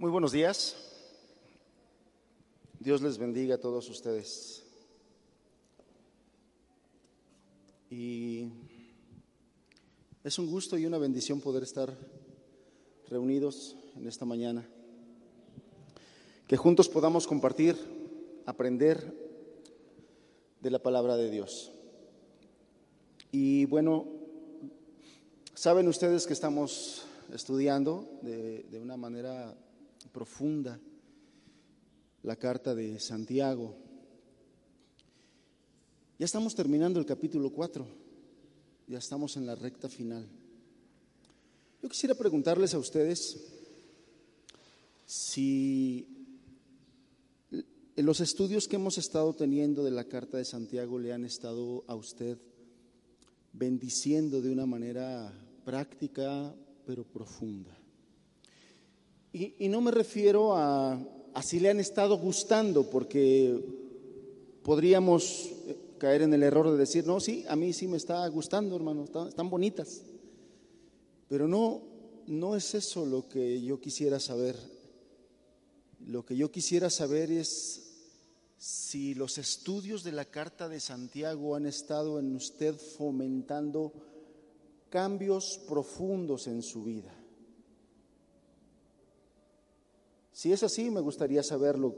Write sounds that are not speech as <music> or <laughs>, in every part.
Muy buenos días. Dios les bendiga a todos ustedes. Y es un gusto y una bendición poder estar reunidos en esta mañana. Que juntos podamos compartir, aprender de la palabra de Dios. Y bueno, saben ustedes que estamos estudiando de, de una manera profunda la carta de Santiago. Ya estamos terminando el capítulo 4, ya estamos en la recta final. Yo quisiera preguntarles a ustedes si los estudios que hemos estado teniendo de la carta de Santiago le han estado a usted bendiciendo de una manera práctica pero profunda. Y, no me refiero a, si le han estado gustando, porque podríamos caer en el error de decir, no, sí, a mí sí me está gustando, hermano, están, están bonitas. Pero no, no es eso lo que yo quisiera saber. Lo que yo quisiera saber es si los estudios de la carta de Santiago han estado en usted fomentando cambios profundos en su vida. Si es así, me gustaría saberlo.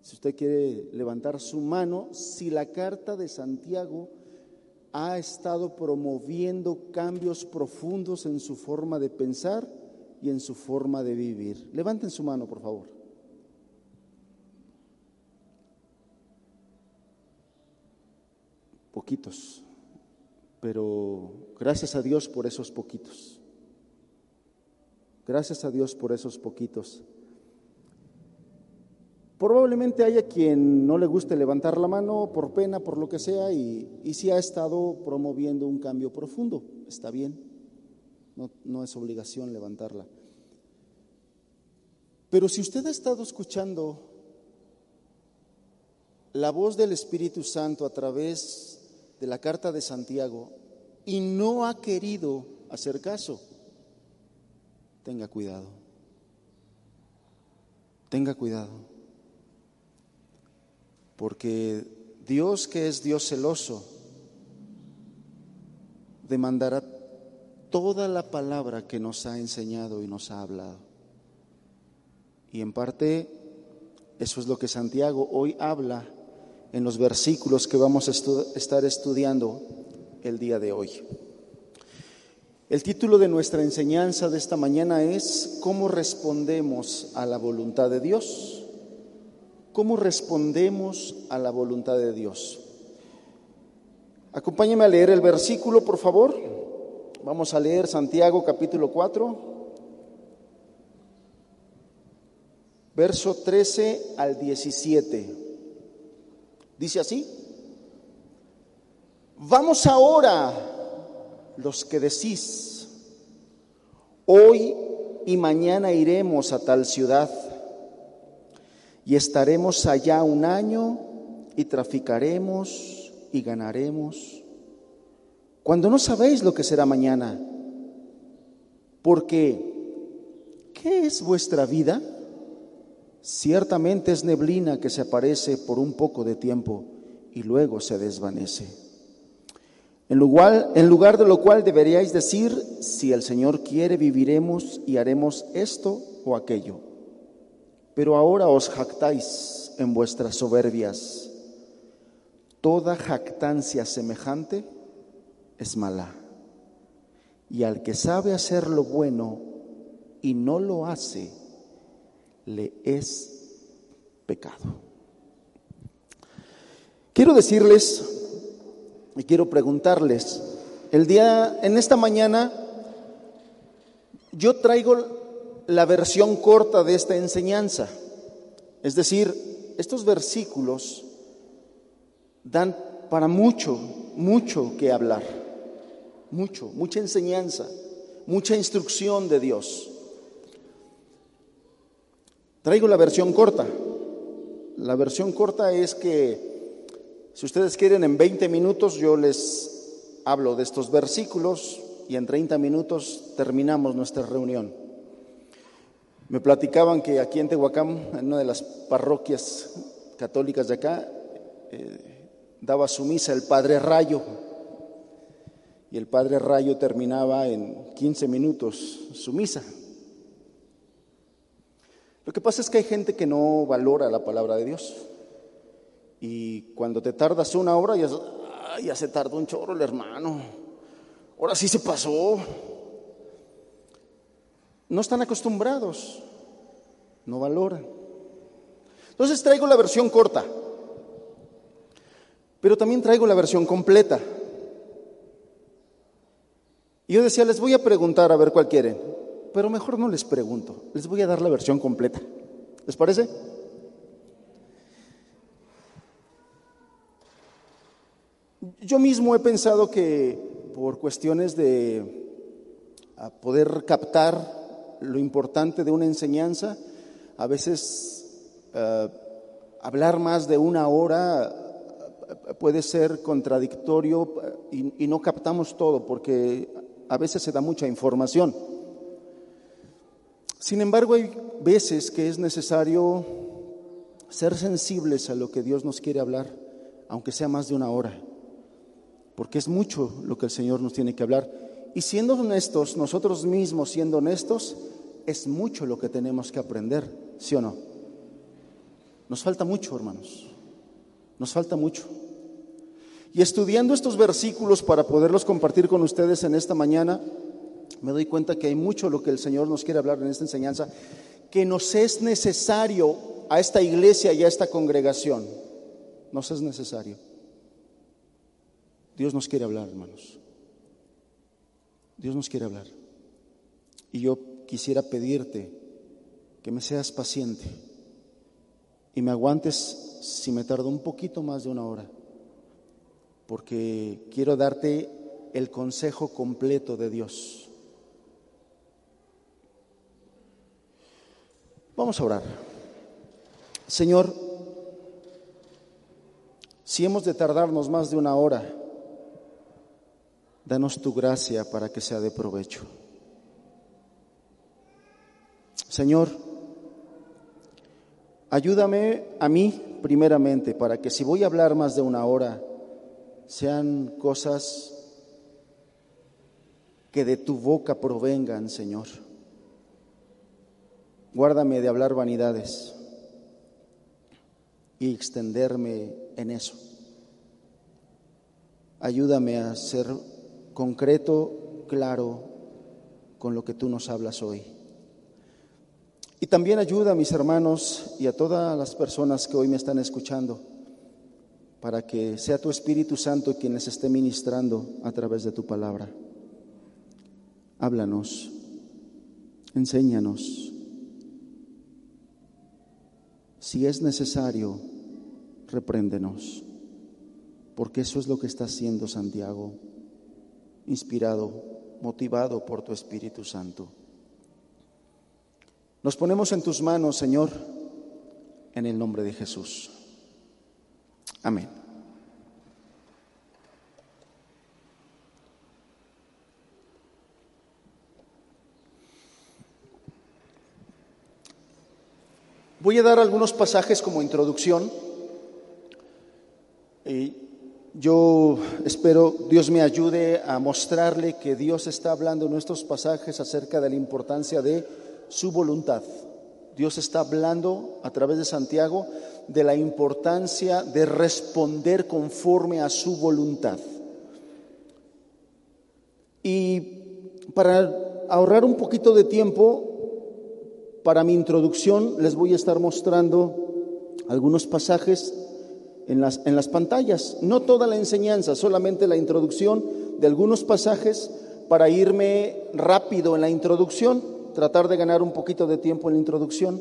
Si usted quiere levantar su mano, si la carta de Santiago ha estado promoviendo cambios profundos en su forma de pensar y en su forma de vivir. Levanten su mano, por favor. Poquitos, pero gracias a Dios por esos poquitos. Gracias a Dios por esos poquitos. Probablemente haya quien no le guste levantar la mano por pena, por lo que sea, y, y si ha estado promoviendo un cambio profundo. Está bien, no, no es obligación levantarla. Pero si usted ha estado escuchando la voz del Espíritu Santo a través de la carta de Santiago y no ha querido hacer caso, tenga cuidado. Tenga cuidado. Porque Dios que es Dios celoso, demandará toda la palabra que nos ha enseñado y nos ha hablado. Y en parte eso es lo que Santiago hoy habla en los versículos que vamos a estar estudiando el día de hoy. El título de nuestra enseñanza de esta mañana es ¿Cómo respondemos a la voluntad de Dios? ¿Cómo respondemos a la voluntad de Dios? Acompáñeme a leer el versículo, por favor. Vamos a leer Santiago capítulo 4, verso 13 al 17. Dice así, vamos ahora los que decís, hoy y mañana iremos a tal ciudad y estaremos allá un año y traficaremos y ganaremos, cuando no sabéis lo que será mañana, porque ¿qué es vuestra vida? Ciertamente es neblina que se aparece por un poco de tiempo y luego se desvanece. En lugar, en lugar de lo cual deberíais decir, si el Señor quiere, viviremos y haremos esto o aquello. Pero ahora os jactáis en vuestras soberbias. Toda jactancia semejante es mala. Y al que sabe hacer lo bueno y no lo hace, le es pecado. Quiero decirles y quiero preguntarles, el día, en esta mañana, yo traigo la versión corta de esta enseñanza. Es decir, estos versículos dan para mucho, mucho que hablar. Mucho, mucha enseñanza, mucha instrucción de Dios. Traigo la versión corta. La versión corta es que si ustedes quieren, en 20 minutos yo les hablo de estos versículos y en 30 minutos terminamos nuestra reunión. Me platicaban que aquí en Tehuacán, en una de las parroquias católicas de acá, eh, daba su misa el Padre Rayo. Y el Padre Rayo terminaba en 15 minutos su misa. Lo que pasa es que hay gente que no valora la palabra de Dios. Y cuando te tardas una hora, ya, ya se tardó un chorro el hermano. Ahora sí se pasó. No están acostumbrados, no valoran. Entonces traigo la versión corta, pero también traigo la versión completa. Y yo decía, les voy a preguntar a ver cuál quieren, pero mejor no les pregunto, les voy a dar la versión completa. ¿Les parece? Yo mismo he pensado que por cuestiones de poder captar lo importante de una enseñanza, a veces eh, hablar más de una hora eh, puede ser contradictorio y no captamos todo porque a veces se da mucha información. Sin embargo, hay veces que es necesario ser sensibles a lo que Dios nos quiere hablar, aunque sea más de una hora porque es mucho lo que el Señor nos tiene que hablar. Y siendo honestos, nosotros mismos siendo honestos, es mucho lo que tenemos que aprender, ¿sí o no? Nos falta mucho, hermanos, nos falta mucho. Y estudiando estos versículos para poderlos compartir con ustedes en esta mañana, me doy cuenta que hay mucho lo que el Señor nos quiere hablar en esta enseñanza, que nos es necesario a esta iglesia y a esta congregación. Nos es necesario. Dios nos quiere hablar, hermanos. Dios nos quiere hablar. Y yo quisiera pedirte que me seas paciente y me aguantes si me tardo un poquito más de una hora, porque quiero darte el consejo completo de Dios. Vamos a orar. Señor, si hemos de tardarnos más de una hora, Danos tu gracia para que sea de provecho. Señor, ayúdame a mí primeramente para que si voy a hablar más de una hora, sean cosas que de tu boca provengan, Señor. Guárdame de hablar vanidades y extenderme en eso. Ayúdame a ser concreto, claro, con lo que tú nos hablas hoy. Y también ayuda a mis hermanos y a todas las personas que hoy me están escuchando, para que sea tu Espíritu Santo quien les esté ministrando a través de tu palabra. Háblanos, enséñanos. Si es necesario, repréndenos, porque eso es lo que está haciendo Santiago inspirado, motivado por tu Espíritu Santo. Nos ponemos en tus manos, Señor, en el nombre de Jesús. Amén. Voy a dar algunos pasajes como introducción. Y yo espero Dios me ayude a mostrarle que Dios está hablando en nuestros pasajes acerca de la importancia de su voluntad. Dios está hablando a través de Santiago de la importancia de responder conforme a su voluntad. Y para ahorrar un poquito de tiempo, para mi introducción les voy a estar mostrando algunos pasajes en las, en las pantallas. No toda la enseñanza, solamente la introducción de algunos pasajes para irme rápido en la introducción, tratar de ganar un poquito de tiempo en la introducción.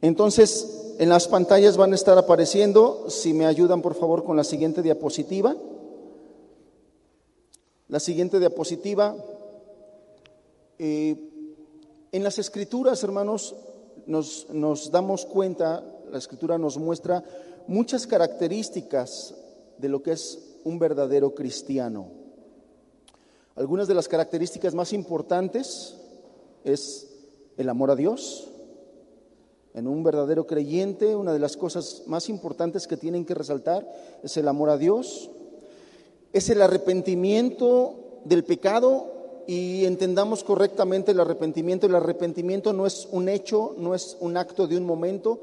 Entonces, en las pantallas van a estar apareciendo, si me ayudan por favor con la siguiente diapositiva. La siguiente diapositiva. Eh, en las escrituras, hermanos, nos, damos cuenta, la escritura nos muestra muchas características de lo que es un verdadero cristiano. Algunas de las características más importantes es el amor a Dios. En un verdadero creyente, una de las cosas más importantes que tienen que resaltar es el amor a Dios, es el arrepentimiento del pecado y entendamos correctamente el arrepentimiento. El arrepentimiento no es un hecho, no es un acto de un momento.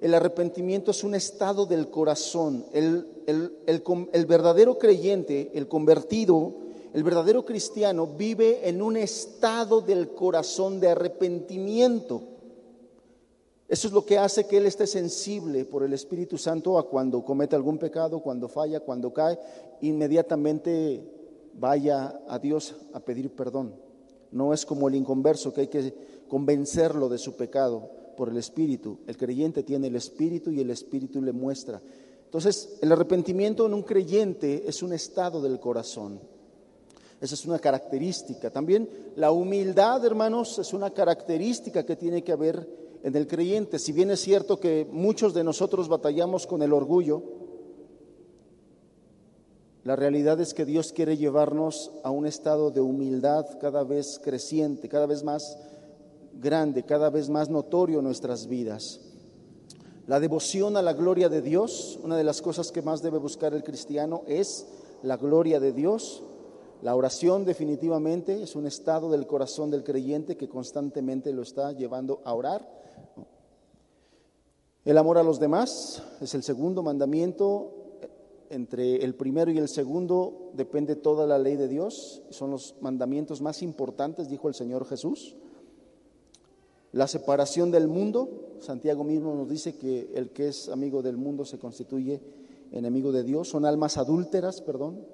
El arrepentimiento es un estado del corazón. El, el verdadero creyente, el convertido, el verdadero cristiano vive en un estado del corazón de arrepentimiento. Eso es lo que hace que Él esté sensible por el Espíritu Santo a cuando comete algún pecado, cuando falla, cuando cae, inmediatamente vaya a Dios a pedir perdón. No es como el inconverso que hay que convencerlo de su pecado por el Espíritu. El creyente tiene el Espíritu y el Espíritu le muestra. Entonces, el arrepentimiento en un creyente es un estado del corazón. Esa es una característica. También la humildad, hermanos, es una característica que tiene que haber en el creyente. Si bien es cierto que muchos de nosotros batallamos con el orgullo, la realidad es que Dios quiere llevarnos a un estado de humildad cada vez creciente, cada vez más grande, cada vez más notorio en nuestras vidas. La devoción a la gloria de Dios, una de las cosas que más debe buscar el cristiano es la gloria de Dios. La oración definitivamente es un estado del corazón del creyente que constantemente lo está llevando a orar el amor a los demás es el segundo mandamiento. Entre el primero y el segundo depende toda la ley de Dios. Son los mandamientos más importantes, dijo el Señor Jesús. La separación del mundo. Santiago mismo nos dice que el que es amigo del mundo se constituye enemigo de Dios. Son almas adúlteras, perdón.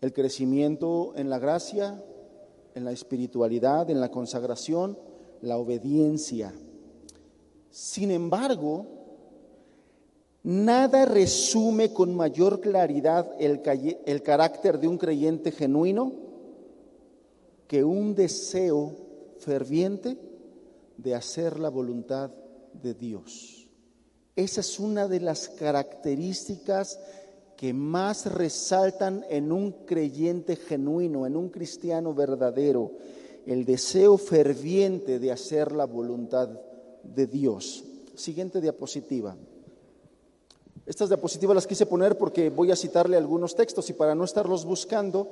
El crecimiento en la gracia, en la espiritualidad, en la consagración, la obediencia. Sin embargo, nada resume con mayor claridad el, el, carácter de un creyente genuino que un deseo ferviente de hacer la voluntad de Dios. Esa es una de las características que más resaltan en un creyente genuino, en un cristiano verdadero, el deseo ferviente de hacer la voluntad de Dios. Siguiente diapositiva. Estas diapositivas las quise poner porque voy a citarle algunos textos y para no estarlos buscando,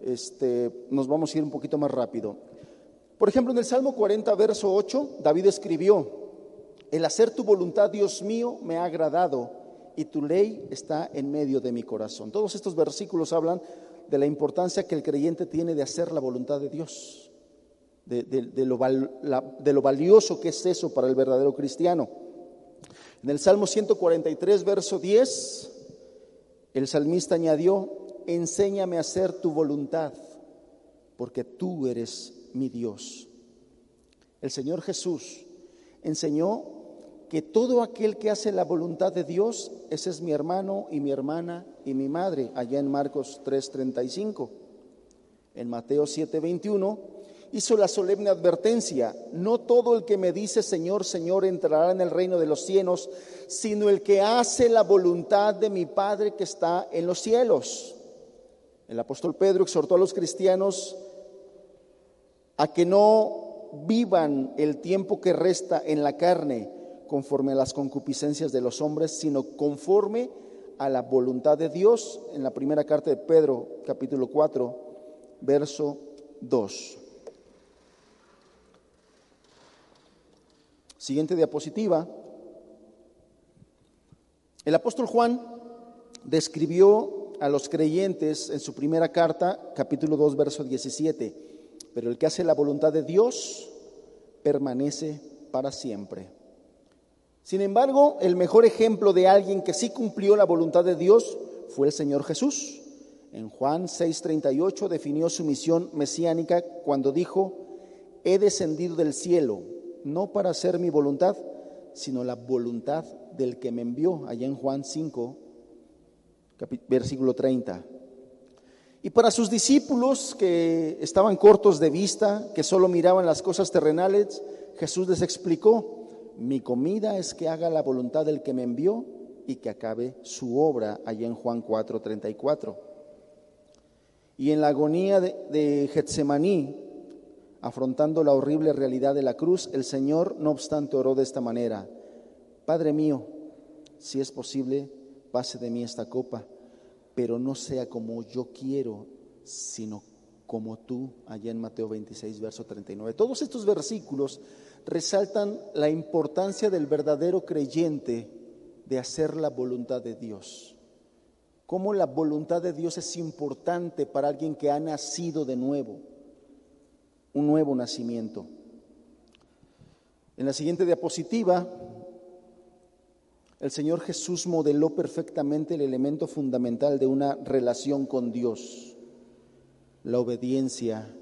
este, nos vamos a ir un poquito más rápido. Por ejemplo, en el Salmo 40, verso 8, David escribió, el hacer tu voluntad, Dios mío, me ha agradado y tu ley está en medio de mi corazón. Todos estos versículos hablan de la importancia que el creyente tiene de hacer la voluntad de Dios de, lo, de lo valioso que es eso para el verdadero cristiano. En el Salmo 143, verso 10, el salmista añadió, enséñame a hacer tu voluntad, porque tú eres mi Dios. El Señor Jesús enseñó que todo aquel que hace la voluntad de Dios, ese es mi hermano y mi hermana y mi madre, allá en Marcos 3:35. En Mateo 7:21 hizo la solemne advertencia, no todo el que me dice Señor, Señor entrará en el reino de los cielos, sino el que hace la voluntad de mi Padre que está en los cielos. El apóstol Pedro exhortó a los cristianos a que no vivan el tiempo que resta en la carne conforme a las concupiscencias de los hombres, sino conforme a la voluntad de Dios, en la primera carta de Pedro, capítulo 4, verso 2. Siguiente diapositiva. El apóstol Juan describió a los creyentes en su primera carta, capítulo 2, verso 17, pero el que hace la voluntad de Dios permanece para siempre. Sin embargo, el mejor ejemplo de alguien que sí cumplió la voluntad de Dios fue el Señor Jesús. En Juan 6:38 definió su misión mesiánica cuando dijo, he descendido del cielo no para hacer mi voluntad, sino la voluntad del que me envió, allá en Juan 5, versículo 30. Y para sus discípulos que estaban cortos de vista, que solo miraban las cosas terrenales, Jesús les explicó, mi comida es que haga la voluntad del que me envió y que acabe su obra, allá en Juan 4, 34. Y en la agonía de, de Getsemaní, afrontando la horrible realidad de la cruz, el Señor, no obstante, oró de esta manera, Padre mío, si es posible, pase de mí esta copa, pero no sea como yo quiero, sino como tú, allá en Mateo 26, verso 39. Todos estos versículos resaltan la importancia del verdadero creyente de hacer la voluntad de Dios. Cómo la voluntad de Dios es importante para alguien que ha nacido de nuevo, un nuevo nacimiento. En la siguiente diapositiva, el Señor Jesús modeló perfectamente el elemento fundamental de una relación con Dios, la obediencia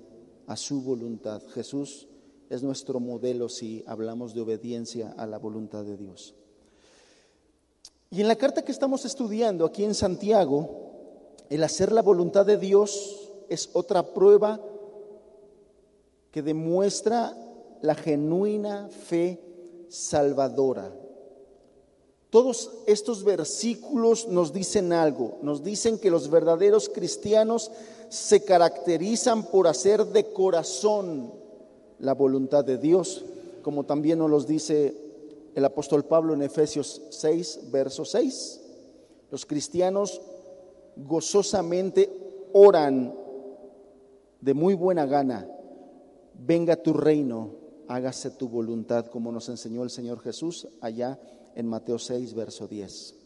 a su voluntad. Jesús es nuestro modelo si hablamos de obediencia a la voluntad de Dios. Y en la carta que estamos estudiando aquí en Santiago, el hacer la voluntad de Dios es otra prueba que demuestra la genuina fe salvadora. Todos estos versículos nos dicen algo, nos dicen que los verdaderos cristianos se caracterizan por hacer de corazón la voluntad de Dios, como también nos los dice el apóstol Pablo en Efesios 6, verso 6. Los cristianos gozosamente oran de muy buena gana, venga tu reino, hágase tu voluntad, como nos enseñó el Señor Jesús allá en Mateo 6, verso 10.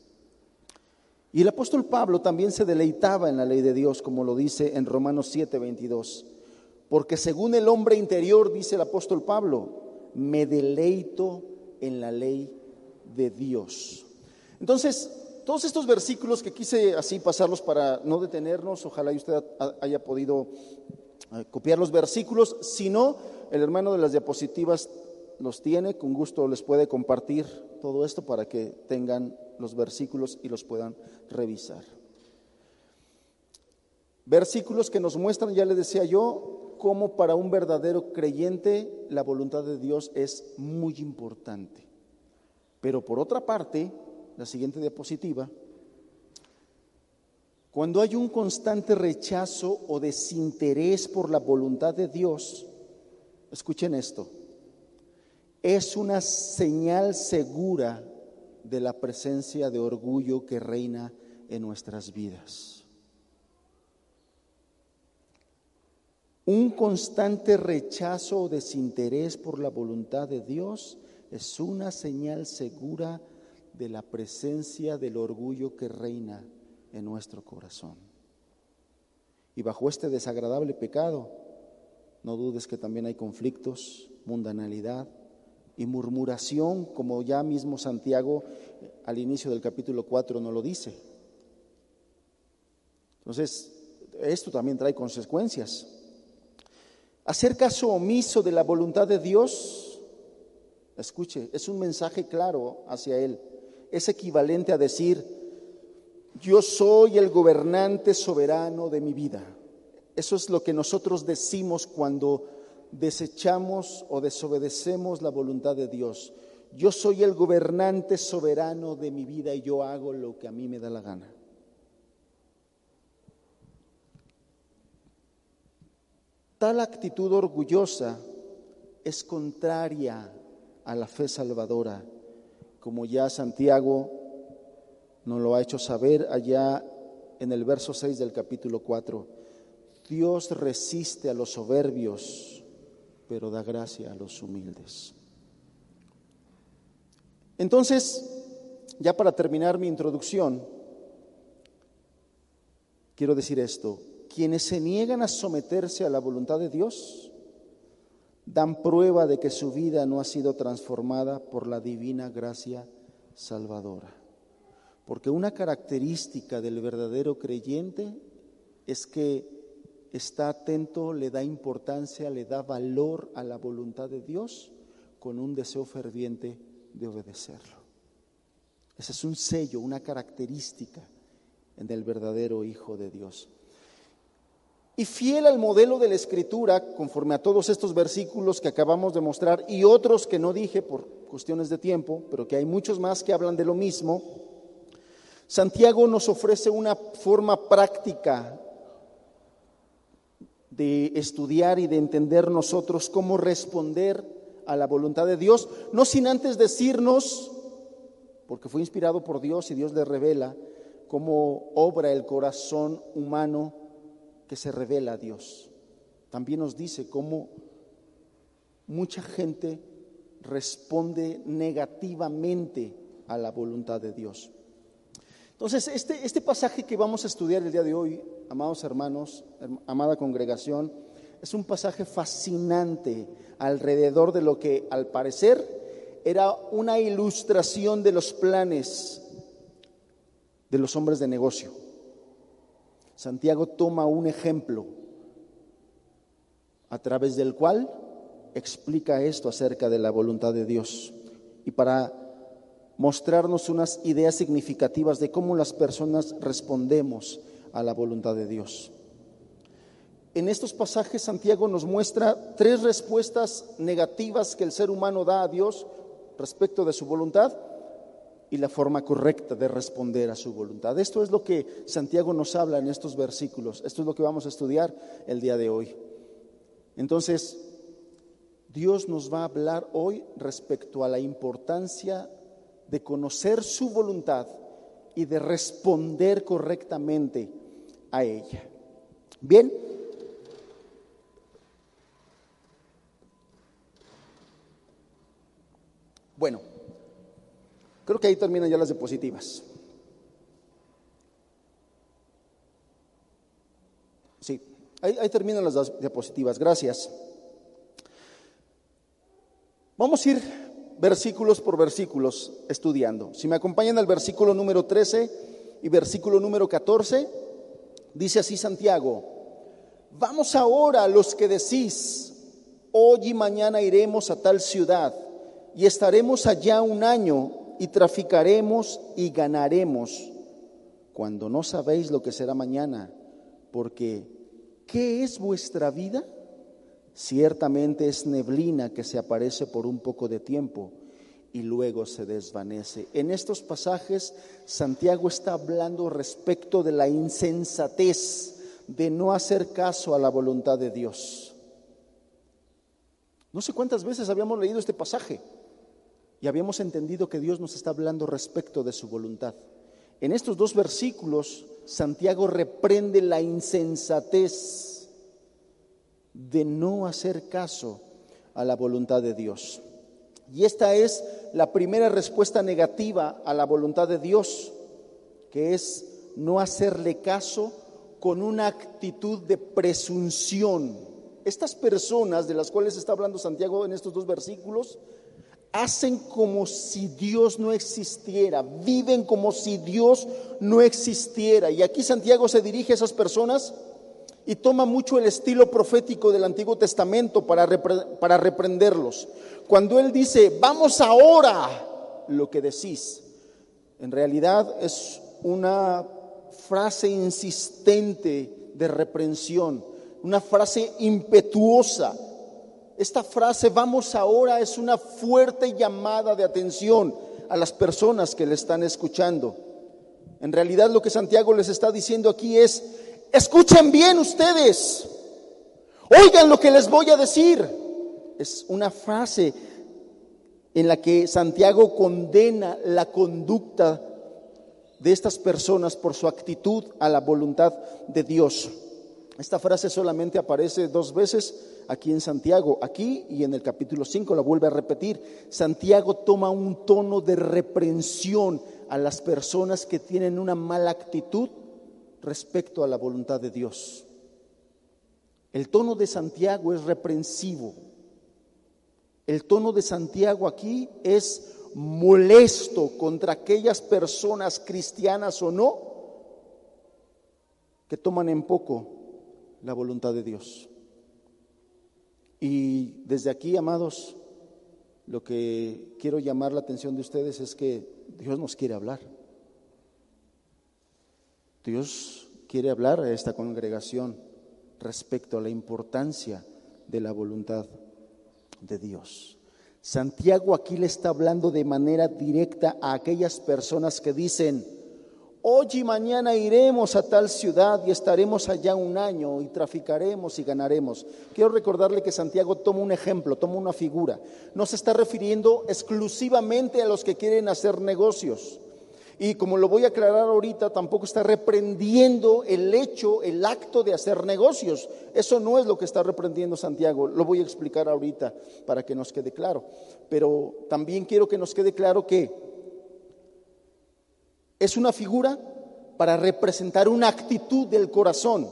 Y el apóstol Pablo también se deleitaba en la ley de Dios, como lo dice en Romanos 7, 22. Porque según el hombre interior, dice el apóstol Pablo, me deleito en la ley de Dios. Entonces, todos estos versículos que quise así pasarlos para no detenernos, ojalá usted haya podido copiar los versículos, si no, el hermano de las diapositivas los tiene, con gusto les puede compartir todo esto para que tengan los versículos y los puedan revisar. Versículos que nos muestran, ya le decía yo, cómo para un verdadero creyente la voluntad de Dios es muy importante. Pero por otra parte, la siguiente diapositiva, cuando hay un constante rechazo o desinterés por la voluntad de Dios, escuchen esto, es una señal segura de la presencia de orgullo que reina en nuestras vidas. Un constante rechazo o desinterés por la voluntad de Dios es una señal segura de la presencia del orgullo que reina en nuestro corazón. Y bajo este desagradable pecado, no dudes que también hay conflictos, mundanalidad y murmuración, como ya mismo Santiago al inicio del capítulo 4 no lo dice. Entonces, esto también trae consecuencias. Hacer caso omiso de la voluntad de Dios, escuche, es un mensaje claro hacia Él. Es equivalente a decir, yo soy el gobernante soberano de mi vida. Eso es lo que nosotros decimos cuando desechamos o desobedecemos la voluntad de Dios. Yo soy el gobernante soberano de mi vida y yo hago lo que a mí me da la gana. Tal actitud orgullosa es contraria a la fe salvadora, como ya Santiago nos lo ha hecho saber allá en el verso 6 del capítulo 4. Dios resiste a los soberbios, pero da gracia a los humildes. Entonces, ya para terminar mi introducción, quiero decir esto quienes se niegan a someterse a la voluntad de Dios dan prueba de que su vida no ha sido transformada por la divina gracia salvadora. Porque una característica del verdadero creyente es que está atento, le da importancia, le da valor a la voluntad de Dios con un deseo ferviente de obedecerlo. Ese es un sello, una característica en el verdadero Hijo de Dios. Y fiel al modelo de la escritura, conforme a todos estos versículos que acabamos de mostrar y otros que no dije por cuestiones de tiempo, pero que hay muchos más que hablan de lo mismo, Santiago nos ofrece una forma práctica de estudiar y de entender nosotros cómo responder a la voluntad de Dios, no sin antes decirnos, porque fue inspirado por Dios y Dios le revela cómo obra el corazón humano que se revela a Dios. También nos dice cómo mucha gente responde negativamente a la voluntad de Dios. Entonces, este, este pasaje que vamos a estudiar el día de hoy, amados hermanos, amada congregación, es un pasaje fascinante alrededor de lo que al parecer era una ilustración de los planes de los hombres de negocio. Santiago toma un ejemplo a través del cual explica esto acerca de la voluntad de Dios y para mostrarnos unas ideas significativas de cómo las personas respondemos a la voluntad de Dios. En estos pasajes Santiago nos muestra tres respuestas negativas que el ser humano da a Dios respecto de su voluntad y la forma correcta de responder a su voluntad. Esto es lo que Santiago nos habla en estos versículos. Esto es lo que vamos a estudiar el día de hoy. Entonces, Dios nos va a hablar hoy respecto a la importancia de conocer su voluntad y de responder correctamente a ella. Bien. Bueno, creo que ahí terminan ya las diapositivas. Sí, ahí, terminan las diapositivas. Gracias. Vamos a ir versículos por versículos estudiando. Si me acompañan al versículo número 13 y versículo número 14, dice así Santiago, vamos ahora los que decís, hoy y mañana iremos a tal ciudad y estaremos allá un año y traficaremos y ganaremos, cuando no sabéis lo que será mañana, porque ¿qué es vuestra vida? Ciertamente es neblina que se aparece por un poco de tiempo y luego se desvanece. En estos pasajes Santiago está hablando respecto de la insensatez de no hacer caso a la voluntad de Dios. No sé cuántas veces habíamos leído este pasaje y habíamos entendido que Dios nos está hablando respecto de su voluntad. En estos dos versículos Santiago reprende la insensatez de no hacer caso a la voluntad de Dios. Y esta es la primera respuesta negativa a la voluntad de Dios, que es no hacerle caso con una actitud de presunción. Estas personas de las cuales está hablando Santiago en estos dos versículos hacen como si Dios no existiera, viven como si Dios no existiera. Y aquí Santiago se dirige a esas personas y toma mucho el estilo profético del Antiguo Testamento para, para reprenderlos. Cuando él dice, vamos ahora, lo que decís, en realidad es una frase insistente de reprensión, una frase impetuosa. Esta frase, vamos ahora, es una fuerte llamada de atención a las personas que le están escuchando. En realidad lo que Santiago les está diciendo aquí es, Escuchen bien ustedes. Oigan lo que les voy a decir. Es una frase en la que Santiago condena la conducta de estas personas por su actitud a la voluntad de Dios. Esta frase solamente aparece dos veces aquí en Santiago, aquí y en el capítulo 5 la vuelve a repetir. Santiago toma un tono de reprensión a las personas que tienen una mala actitud respecto a la voluntad de Dios. El tono de Santiago es reprensivo. El tono de Santiago aquí es molesto contra aquellas personas cristianas o no que toman en poco la voluntad de Dios. Y desde aquí, amados, lo que quiero llamar la atención de ustedes es que Dios nos quiere hablar. Dios quiere hablar a esta congregación respecto a la importancia de la voluntad de Dios. Santiago aquí le está hablando de manera directa a aquellas personas que dicen, Hoy y mañana iremos a tal ciudad y estaremos allá un año y traficaremos y ganaremos. Quiero recordarle que Santiago toma un ejemplo, toma una figura. No se está refiriendo exclusivamente a los que quieren hacer negocios. Y como lo voy a aclarar ahorita, tampoco está reprendiendo el hecho, el acto de hacer negocios. Eso no es lo que está reprendiendo Santiago. Lo voy a explicar ahorita para que nos quede claro. Pero también quiero que nos quede claro que es una figura para representar una actitud del corazón.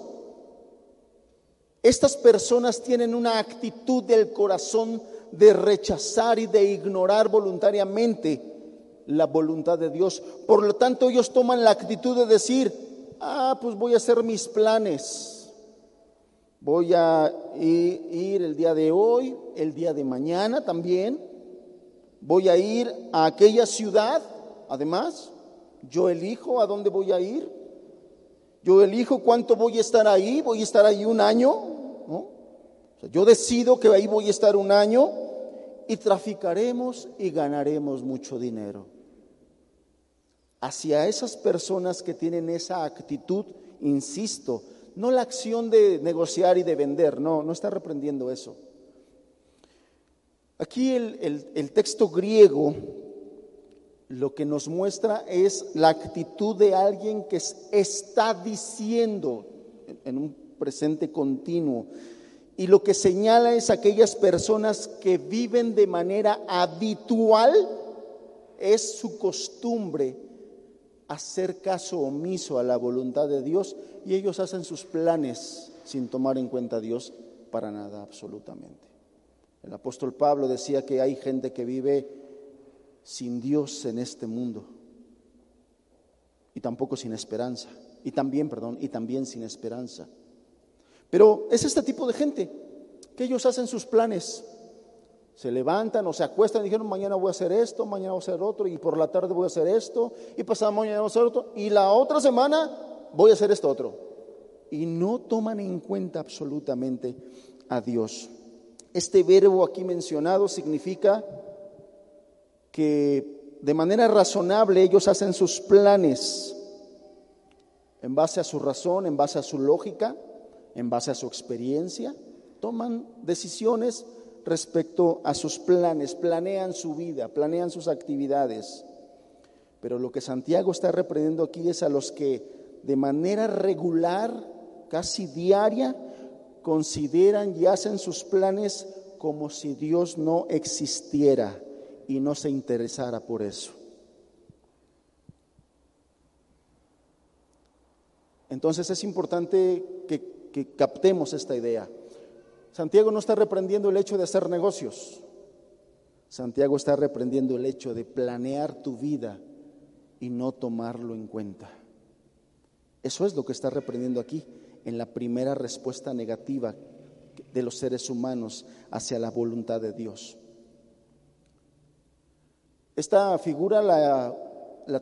Estas personas tienen una actitud del corazón de rechazar y de ignorar voluntariamente la voluntad de Dios. Por lo tanto, ellos toman la actitud de decir, ah, pues voy a hacer mis planes. Voy a ir el día de hoy, el día de mañana también. Voy a ir a aquella ciudad, además, yo elijo a dónde voy a ir. Yo elijo cuánto voy a estar ahí. Voy a estar ahí un año. yo decido que ahí voy a estar un año y traficaremos y ganaremos mucho dinero. Hacia esas personas que tienen esa actitud, insisto, no la acción de negociar y de vender, no, no está reprendiendo eso. Aquí el, el texto griego lo que nos muestra es la actitud de alguien que está diciendo en un presente continuo. Y lo que señala es aquellas personas que viven de manera habitual, es su costumbre hacer caso omiso a la voluntad de Dios y ellos hacen sus planes sin tomar en cuenta a Dios para nada absolutamente. El apóstol Pablo decía que hay gente que vive sin Dios en este mundo y tampoco sin esperanza. Y también, perdón, y también sin esperanza. Pero es este tipo de gente que ellos hacen sus planes. Se levantan o se acuestan y dijeron, mañana voy a hacer esto, mañana voy a hacer otro, y por la tarde voy a hacer esto, y pasado mañana voy a hacer otro, y la otra semana voy a hacer esto otro. Y no toman en cuenta absolutamente a Dios. Este verbo aquí mencionado significa que de manera razonable ellos hacen sus planes en base a su razón, en base a su lógica, en base a su experiencia, toman decisiones respecto a sus planes, planean su vida, planean sus actividades. Pero lo que Santiago está reprendiendo aquí es a los que de manera regular, casi diaria, consideran y hacen sus planes como si Dios no existiera y no se interesara por eso. Entonces es importante que, captemos esta idea. Santiago no está reprendiendo el hecho de hacer negocios. Santiago está reprendiendo el hecho de planear tu vida y no tomarlo en cuenta. Eso es lo que está reprendiendo aquí en la primera respuesta negativa de los seres humanos hacia la voluntad de Dios. Esta figura la,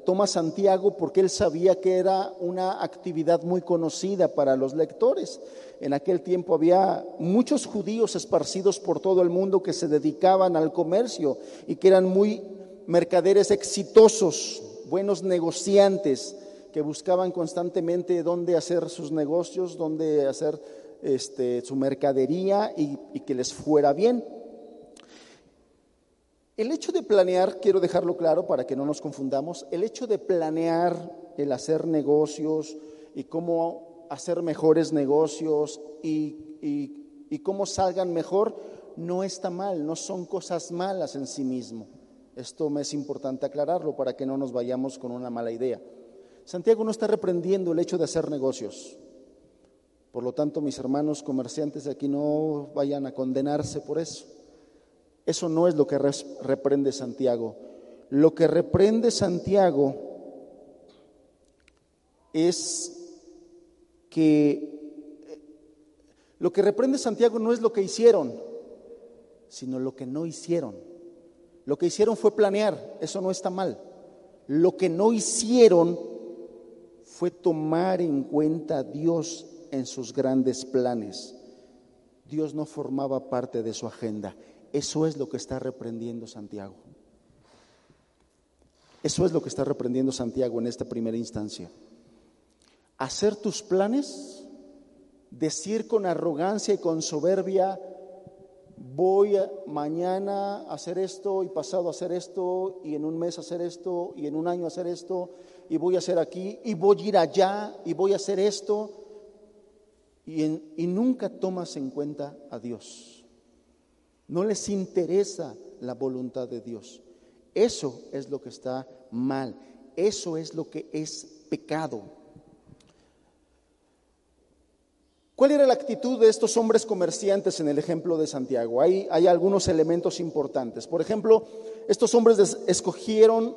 toma Santiago porque él sabía que era una actividad muy conocida para los lectores. En aquel tiempo había muchos judíos esparcidos por todo el mundo que se dedicaban al comercio y que eran muy mercaderes exitosos, buenos negociantes, que buscaban constantemente dónde hacer sus negocios, dónde hacer este, su mercadería y que les fuera bien. El hecho de planear, quiero dejarlo claro para que no nos confundamos, el hecho de planear el hacer negocios y cómo hacer mejores negocios y, cómo salgan mejor, no está mal, no son cosas malas en sí mismo. Esto me es importante aclararlo para que no nos vayamos con una mala idea. Santiago no está reprendiendo el hecho de hacer negocios. Por lo tanto, mis hermanos comerciantes de aquí no vayan a condenarse por eso. Eso no es lo que reprende Santiago. Lo que reprende Santiago es que lo que reprende Santiago no es lo que hicieron, sino lo que no hicieron. Lo que hicieron fue planear, eso no está mal. Lo que no hicieron fue tomar en cuenta a Dios en sus grandes planes. Dios no formaba parte de su agenda. Eso es lo que está reprendiendo Santiago. Eso es lo que está reprendiendo Santiago en esta primera instancia. Hacer tus planes, decir con arrogancia y con soberbia, voy mañana a hacer esto y pasado a hacer esto y en un mes a hacer esto y en un año a hacer esto y voy a hacer aquí y voy a ir allá y voy a hacer esto y, y nunca tomas en cuenta a Dios. No les interesa la voluntad de Dios. Eso es lo que está mal. Eso es lo que es pecado. ¿Cuál era la actitud de estos hombres comerciantes en el ejemplo de Santiago? Hay, hay algunos elementos importantes. Por ejemplo, estos hombres escogieron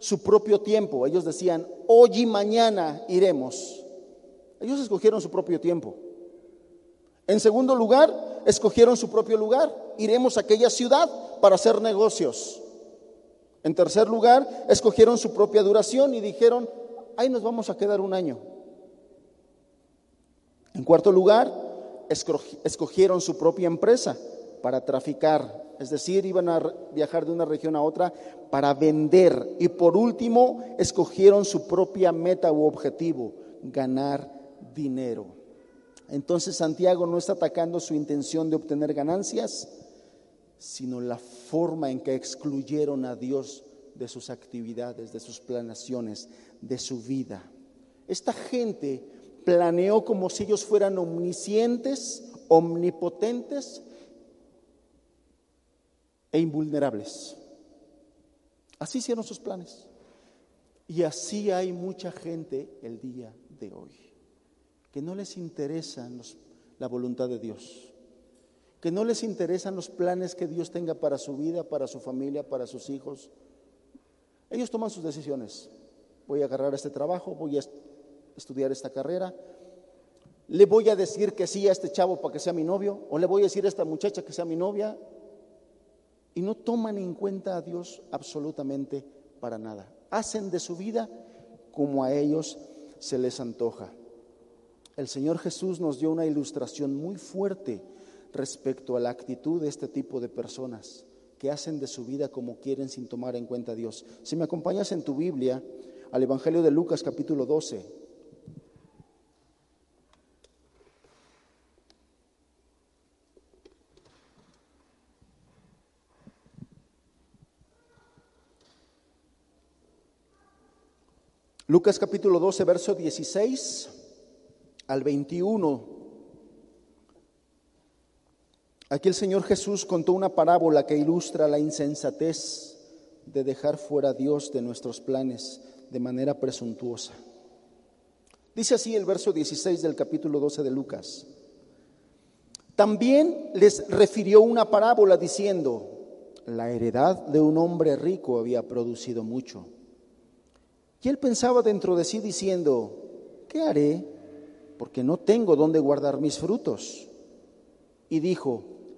su propio tiempo. Ellos decían, hoy y mañana iremos. Ellos escogieron su propio tiempo. En segundo lugar, escogieron su propio lugar. Iremos a aquella ciudad para hacer negocios. En tercer lugar, escogieron su propia duración y dijeron, ahí nos vamos a quedar un año. En cuarto lugar, escogieron su propia empresa para traficar, es decir, iban a viajar de una región a otra para vender. Y por último, escogieron su propia meta u objetivo, ganar dinero. Entonces Santiago no está atacando su intención de obtener ganancias, sino la forma en que excluyeron a Dios de sus actividades, de sus planaciones, de su vida. Esta gente planeó como si ellos fueran omniscientes, omnipotentes e invulnerables. Así hicieron sus planes. Y así hay mucha gente el día de hoy, que no les interesa la voluntad de Dios que no les interesan los planes que Dios tenga para su vida, para su familia, para sus hijos. Ellos toman sus decisiones. Voy a agarrar este trabajo, voy a estudiar esta carrera, le voy a decir que sí a este chavo para que sea mi novio, o le voy a decir a esta muchacha que sea mi novia, y no toman en cuenta a Dios absolutamente para nada. Hacen de su vida como a ellos se les antoja. El Señor Jesús nos dio una ilustración muy fuerte respecto a la actitud de este tipo de personas que hacen de su vida como quieren sin tomar en cuenta a Dios. Si me acompañas en tu Biblia al Evangelio de Lucas capítulo 12. Lucas capítulo 12, verso 16 al 21 Aquí el Señor Jesús contó una parábola que ilustra la insensatez de dejar fuera a Dios de nuestros planes de manera presuntuosa. Dice así el verso 16 del capítulo 12 de Lucas. También les refirió una parábola diciendo, la heredad de un hombre rico había producido mucho. Y él pensaba dentro de sí diciendo, ¿qué haré? Porque no tengo dónde guardar mis frutos. Y dijo,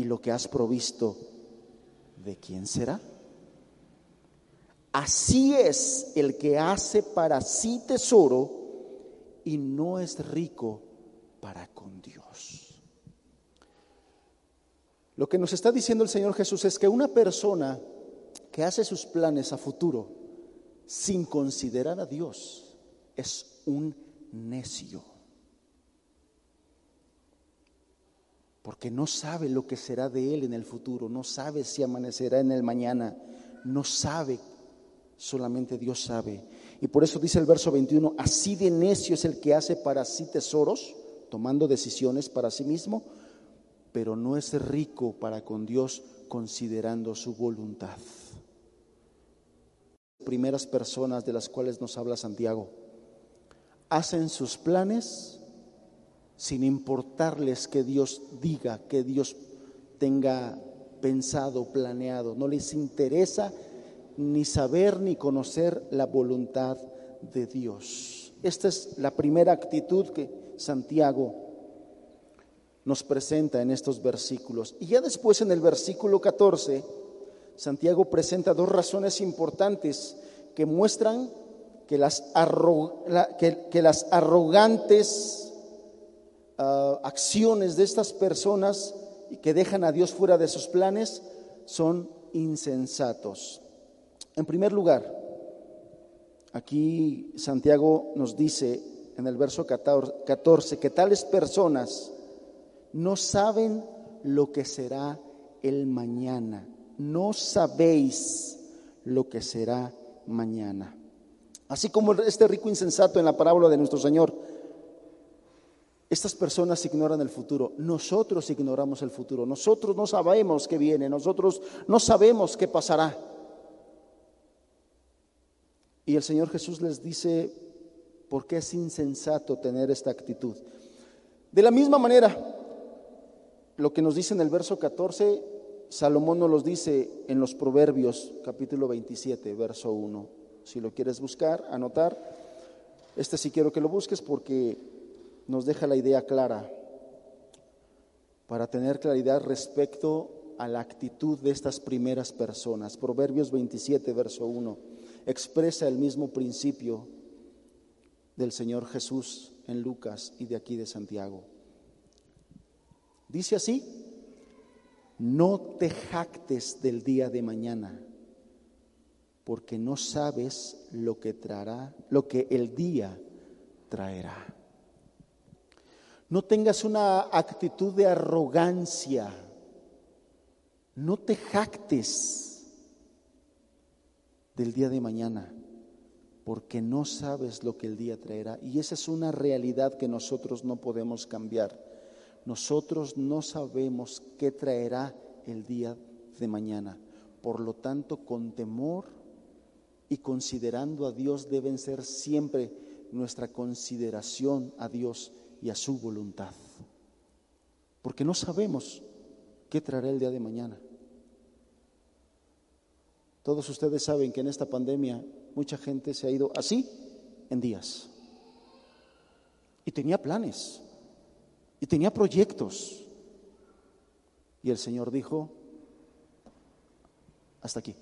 y lo que has provisto, ¿de quién será? Así es el que hace para sí tesoro y no es rico para con Dios. Lo que nos está diciendo el Señor Jesús es que una persona que hace sus planes a futuro sin considerar a Dios es un necio. Porque no sabe lo que será de él en el futuro, no sabe si amanecerá en el mañana, no sabe, solamente Dios sabe. Y por eso dice el verso 21, así de necio es el que hace para sí tesoros, tomando decisiones para sí mismo, pero no es rico para con Dios considerando su voluntad. Primeras personas de las cuales nos habla Santiago, hacen sus planes sin importarles que Dios diga, que Dios tenga pensado, planeado. No les interesa ni saber ni conocer la voluntad de Dios. Esta es la primera actitud que Santiago nos presenta en estos versículos. Y ya después en el versículo 14, Santiago presenta dos razones importantes que muestran que las, que, las arrogantes ah, acciones de estas personas que dejan a Dios fuera de sus planes son insensatos. En primer lugar, aquí Santiago nos dice en el verso 14 que tales personas no saben lo que será el mañana. No sabéis lo que será mañana. Así como este rico insensato en la parábola de nuestro Señor, estas personas ignoran el futuro, nosotros ignoramos el futuro, nosotros no sabemos qué viene, nosotros no sabemos qué pasará. Y el Señor Jesús les dice, ¿por qué es insensato tener esta actitud? De la misma manera, lo que nos dice en el verso 14, Salomón nos los dice en los Proverbios, capítulo 27, verso 1. Si lo quieres buscar, anotar, este sí quiero que lo busques porque nos deja la idea clara, para tener claridad respecto a la actitud de estas primeras personas. Proverbios 27, verso 1 expresa el mismo principio del Señor Jesús en Lucas y de aquí de Santiago. Dice así, no te jactes del día de mañana, porque no sabes lo que traerá, lo que el día traerá. No tengas una actitud de arrogancia. No te jactes del día de mañana, porque no sabes lo que el día traerá. Y esa es una realidad que nosotros no podemos cambiar. Nosotros no sabemos qué traerá el día de mañana. Por lo tanto, con temor y considerando a Dios deben ser siempre nuestra consideración a Dios y a su voluntad. Porque no sabemos qué traerá el día de mañana. Todos ustedes saben que en esta pandemia mucha gente se ha ido así en días. Y tenía planes, y tenía proyectos. Y el Señor dijo, hasta aquí,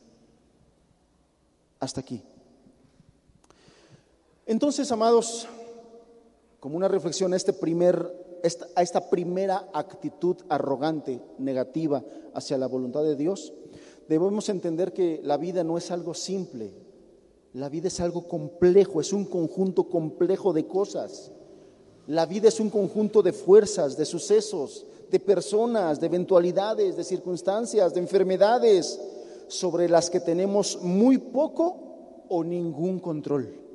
hasta aquí. Entonces, amados, como una reflexión a, este primer, a esta primera actitud arrogante, negativa hacia la voluntad de Dios, debemos entender que la vida no es algo simple, la vida es algo complejo, es un conjunto complejo de cosas. La vida es un conjunto de fuerzas, de sucesos, de personas, de eventualidades, de circunstancias, de enfermedades, sobre las que tenemos muy poco o ningún control.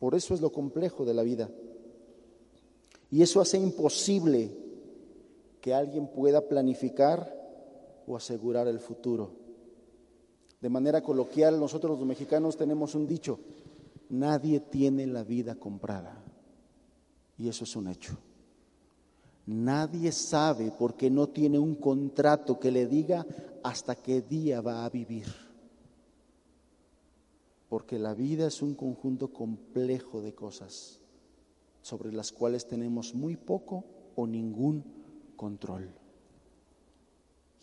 Por eso es lo complejo de la vida. Y eso hace imposible que alguien pueda planificar o asegurar el futuro. De manera coloquial, nosotros los mexicanos tenemos un dicho, nadie tiene la vida comprada. Y eso es un hecho. Nadie sabe porque no tiene un contrato que le diga hasta qué día va a vivir. Porque la vida es un conjunto complejo de cosas sobre las cuales tenemos muy poco o ningún control.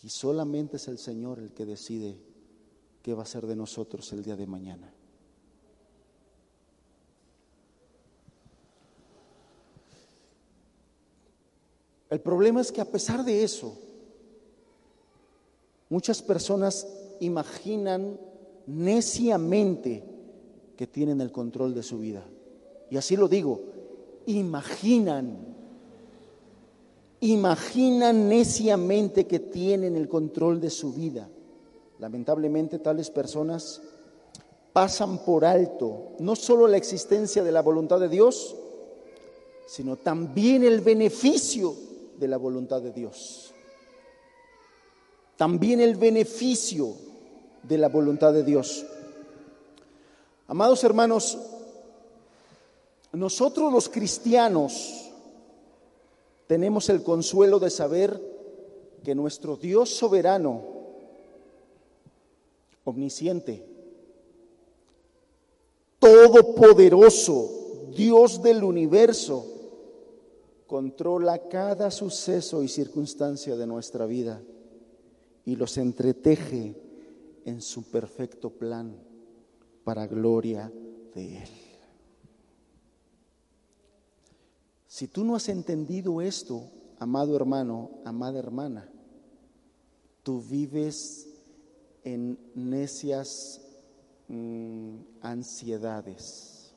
Y solamente es el Señor el que decide qué va a ser de nosotros el día de mañana. El problema es que a pesar de eso, muchas personas imaginan neciamente que tienen el control de su vida. Y así lo digo, imaginan imaginan neciamente que tienen el control de su vida. Lamentablemente tales personas pasan por alto no solo la existencia de la voluntad de Dios, sino también el beneficio de la voluntad de Dios. También el beneficio de la voluntad de Dios. Amados hermanos, nosotros los cristianos, tenemos el consuelo de saber que nuestro Dios soberano, omnisciente, todopoderoso, Dios del universo, controla cada suceso y circunstancia de nuestra vida y los entreteje en su perfecto plan para gloria de Él. Si tú no has entendido esto, amado hermano, amada hermana, tú vives en necias mm, ansiedades.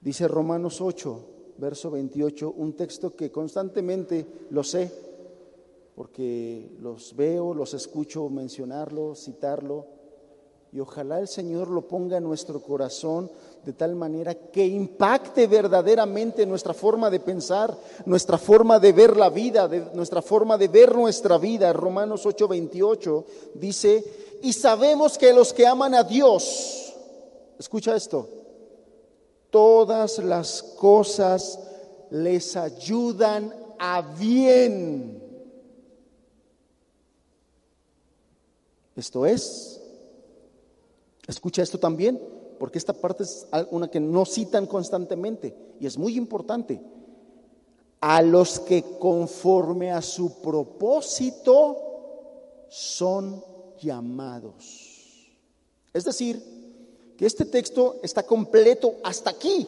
Dice Romanos 8, verso 28, un texto que constantemente lo sé, porque los veo, los escucho mencionarlo, citarlo, y ojalá el Señor lo ponga en nuestro corazón de tal manera que impacte verdaderamente nuestra forma de pensar, nuestra forma de ver la vida, nuestra forma de ver nuestra vida. Romanos 8:28 dice, y sabemos que los que aman a Dios, escucha esto, todas las cosas les ayudan a bien. Esto es, escucha esto también, porque esta parte es una que no citan constantemente y es muy importante. A los que conforme a su propósito son llamados. Es decir, que este texto está completo hasta aquí.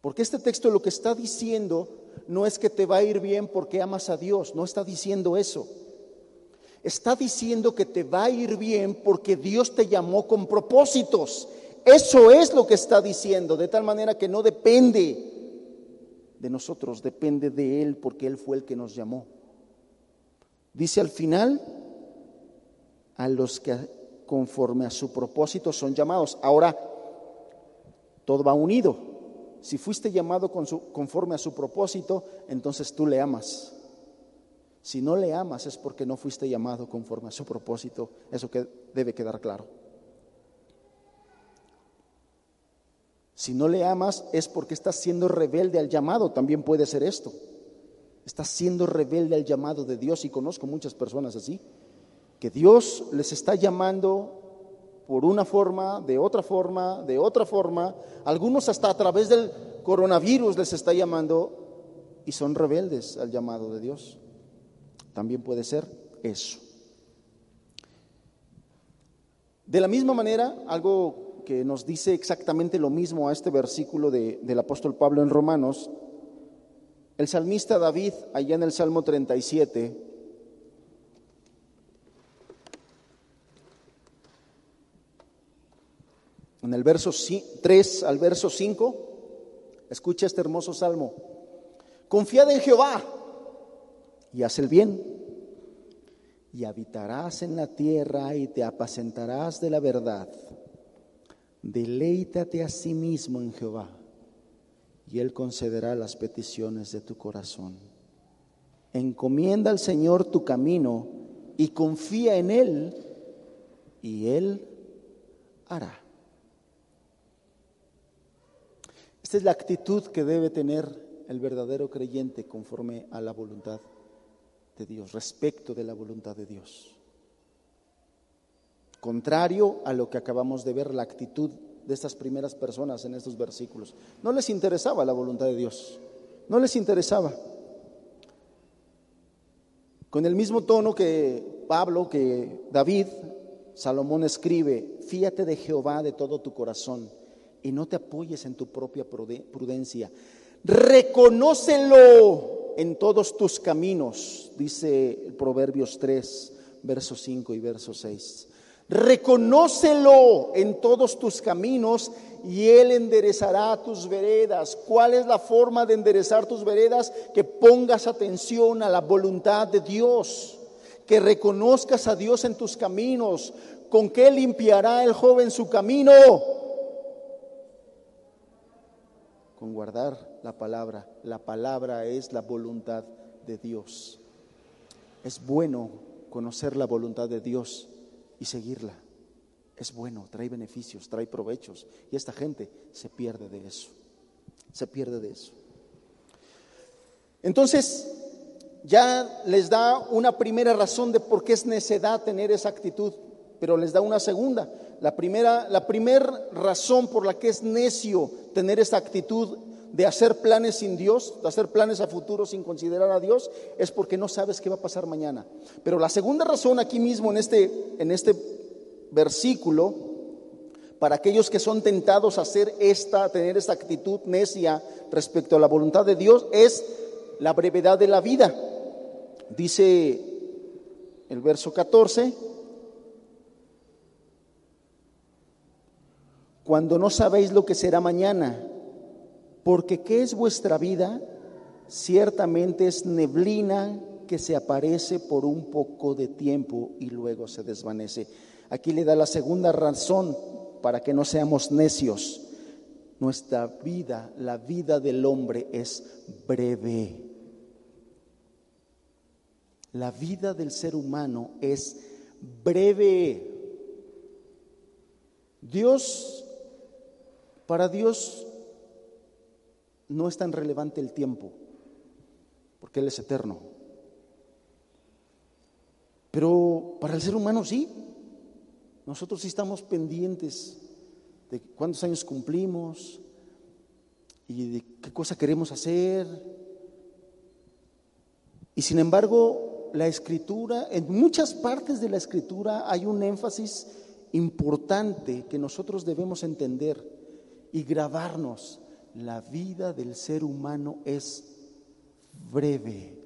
Porque este texto lo que está diciendo no es que te va a ir bien porque amas a Dios, no está diciendo eso. Está diciendo que te va a ir bien porque Dios te llamó con propósitos. Eso es lo que está diciendo, de tal manera que no depende de nosotros, depende de Él porque Él fue el que nos llamó. Dice al final, a los que conforme a su propósito son llamados. Ahora, todo va unido. Si fuiste llamado conforme a su propósito, entonces tú le amas. Si no le amas es porque no fuiste llamado conforme a su propósito. Eso que debe quedar claro. Si no le amas es porque estás siendo rebelde al llamado. También puede ser esto. Estás siendo rebelde al llamado de Dios y conozco muchas personas así. Que Dios les está llamando por una forma, de otra forma, de otra forma. Algunos hasta a través del coronavirus les está llamando y son rebeldes al llamado de Dios. También puede ser eso. De la misma manera, algo que nos dice exactamente lo mismo a este versículo del apóstol Pablo en Romanos, el salmista David, allá en el Salmo 37, en el verso 3 al verso 5, escucha este hermoso salmo. Confiad en Jehová y haz el bien, y habitarás en la tierra y te apacentarás de la verdad. Deleítate a sí mismo en Jehová, y Él concederá las peticiones de tu corazón. Encomienda al Señor tu camino y confía en Él, y Él hará. Esta es la actitud que debe tener el verdadero creyente conforme a la voluntad de Dios, respecto de la voluntad de Dios. Contrario a lo que acabamos de ver, la actitud de estas primeras personas en estos versículos. No les interesaba la voluntad de Dios, no les interesaba. Con el mismo tono que Pablo, que David, Salomón escribe, fíate de Jehová de todo tu corazón y no te apoyes en tu propia prudencia. Reconócelo en todos tus caminos, dice Proverbios 3, verso 5 y verso 6. Reconócelo en todos tus caminos y Él enderezará tus veredas. ¿Cuál es la forma de enderezar tus veredas? Que pongas atención a la voluntad de Dios, que reconozcas a Dios en tus caminos. ¿Con qué limpiará el joven su camino? Con guardar la palabra. La palabra es la voluntad de Dios. Es bueno conocer la voluntad de Dios y seguirla. Es bueno, trae beneficios, trae provechos. Y esta gente se pierde de eso. Se pierde de eso. Entonces, ya les da una primera razón de por qué es necedad tener esa actitud, pero les da una segunda. La primera, la primera razón por la que es necio tener esa actitud de hacer planes sin Dios, de hacer planes a futuro sin considerar a Dios, es porque no sabes qué va a pasar mañana. Pero la segunda razón aquí mismo en este, en este versículo, para aquellos que son tentados a hacer esta, a tener esta actitud necia respecto a la voluntad de Dios, es la brevedad de la vida. Dice el verso 14, cuando no sabéis lo que será mañana, porque ¿qué es vuestra vida? Ciertamente es neblina que se aparece por un poco de tiempo y luego se desvanece. Aquí le da la segunda razón para que no seamos necios. Nuestra vida, la vida del hombre es breve. La vida del ser humano es breve. Dios, para Dios no es tan relevante el tiempo, porque Él es eterno. Pero para el ser humano sí. Nosotros sí estamos pendientes de cuántos años cumplimos y de qué cosa queremos hacer. Y sin embargo, la escritura, en muchas partes de la escritura hay un énfasis importante que nosotros debemos entender y grabarnos la vida del ser humano es breve.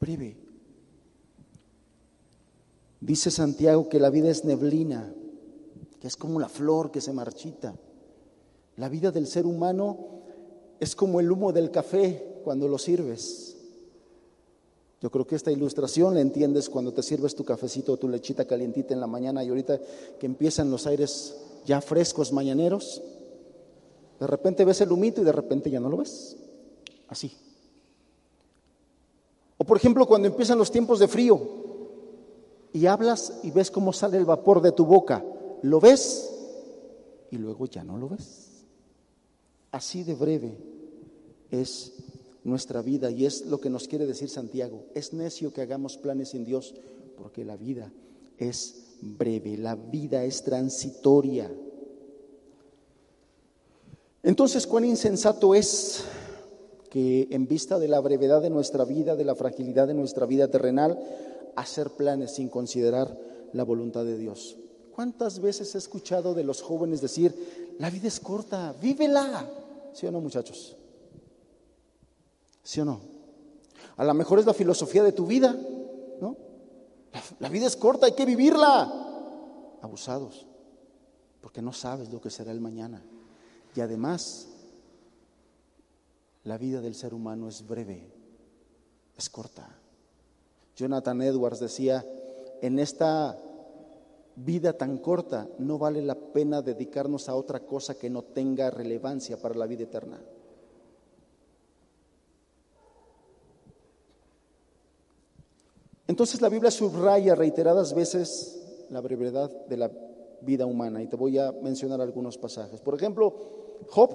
Breve. Dice Santiago que la vida es neblina, que es como la flor que se marchita. La vida del ser humano es como el humo del café cuando lo sirves. Yo creo que esta ilustración la entiendes cuando te sirves tu cafecito o tu lechita calientita en la mañana y ahorita que empiezan los aires ya frescos mañaneros, de repente ves el humito y de repente ya no lo ves. Así. O por ejemplo cuando empiezan los tiempos de frío y hablas y ves cómo sale el vapor de tu boca, lo ves y luego ya no lo ves. Así de breve es nuestra vida y es lo que nos quiere decir Santiago. Es necio que hagamos planes sin Dios porque la vida es breve, la vida es transitoria. Entonces, cuán insensato es que en vista de la brevedad de nuestra vida, de la fragilidad de nuestra vida terrenal, hacer planes sin considerar la voluntad de Dios. ¿Cuántas veces he escuchado de los jóvenes decir, la vida es corta, vívela? ¿Sí o no, muchachos? ¿Sí o no? A lo mejor es la filosofía de tu vida. La, vida es corta, hay que vivirla. Abusados, porque no sabes lo que será el mañana. Y además, la vida del ser humano es breve, es corta. Jonathan Edwards decía, en esta vida tan corta no vale la pena dedicarnos a otra cosa que no tenga relevancia para la vida eterna. Entonces la Biblia subraya reiteradas veces la brevedad de la vida humana y te voy a mencionar algunos pasajes. Por ejemplo, Job,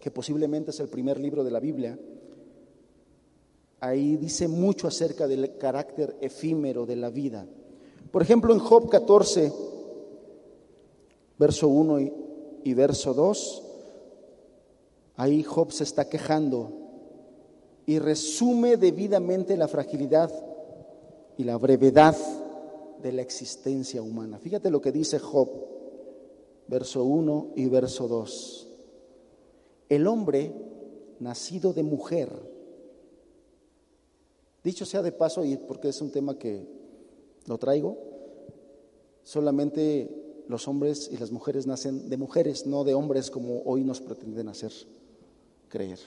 que posiblemente es el primer libro de la Biblia, ahí dice mucho acerca del carácter efímero de la vida. Por ejemplo, en Job 14, verso 1 y, verso 2, ahí Job se está quejando y resume debidamente la fragilidad y la brevedad de la existencia humana. Fíjate lo que dice Job, verso 1 y verso 2. El hombre nacido de mujer, dicho sea de paso, y porque es un tema que lo traigo, solamente los hombres y las mujeres nacen de mujeres, no de hombres como hoy nos pretenden hacer creer.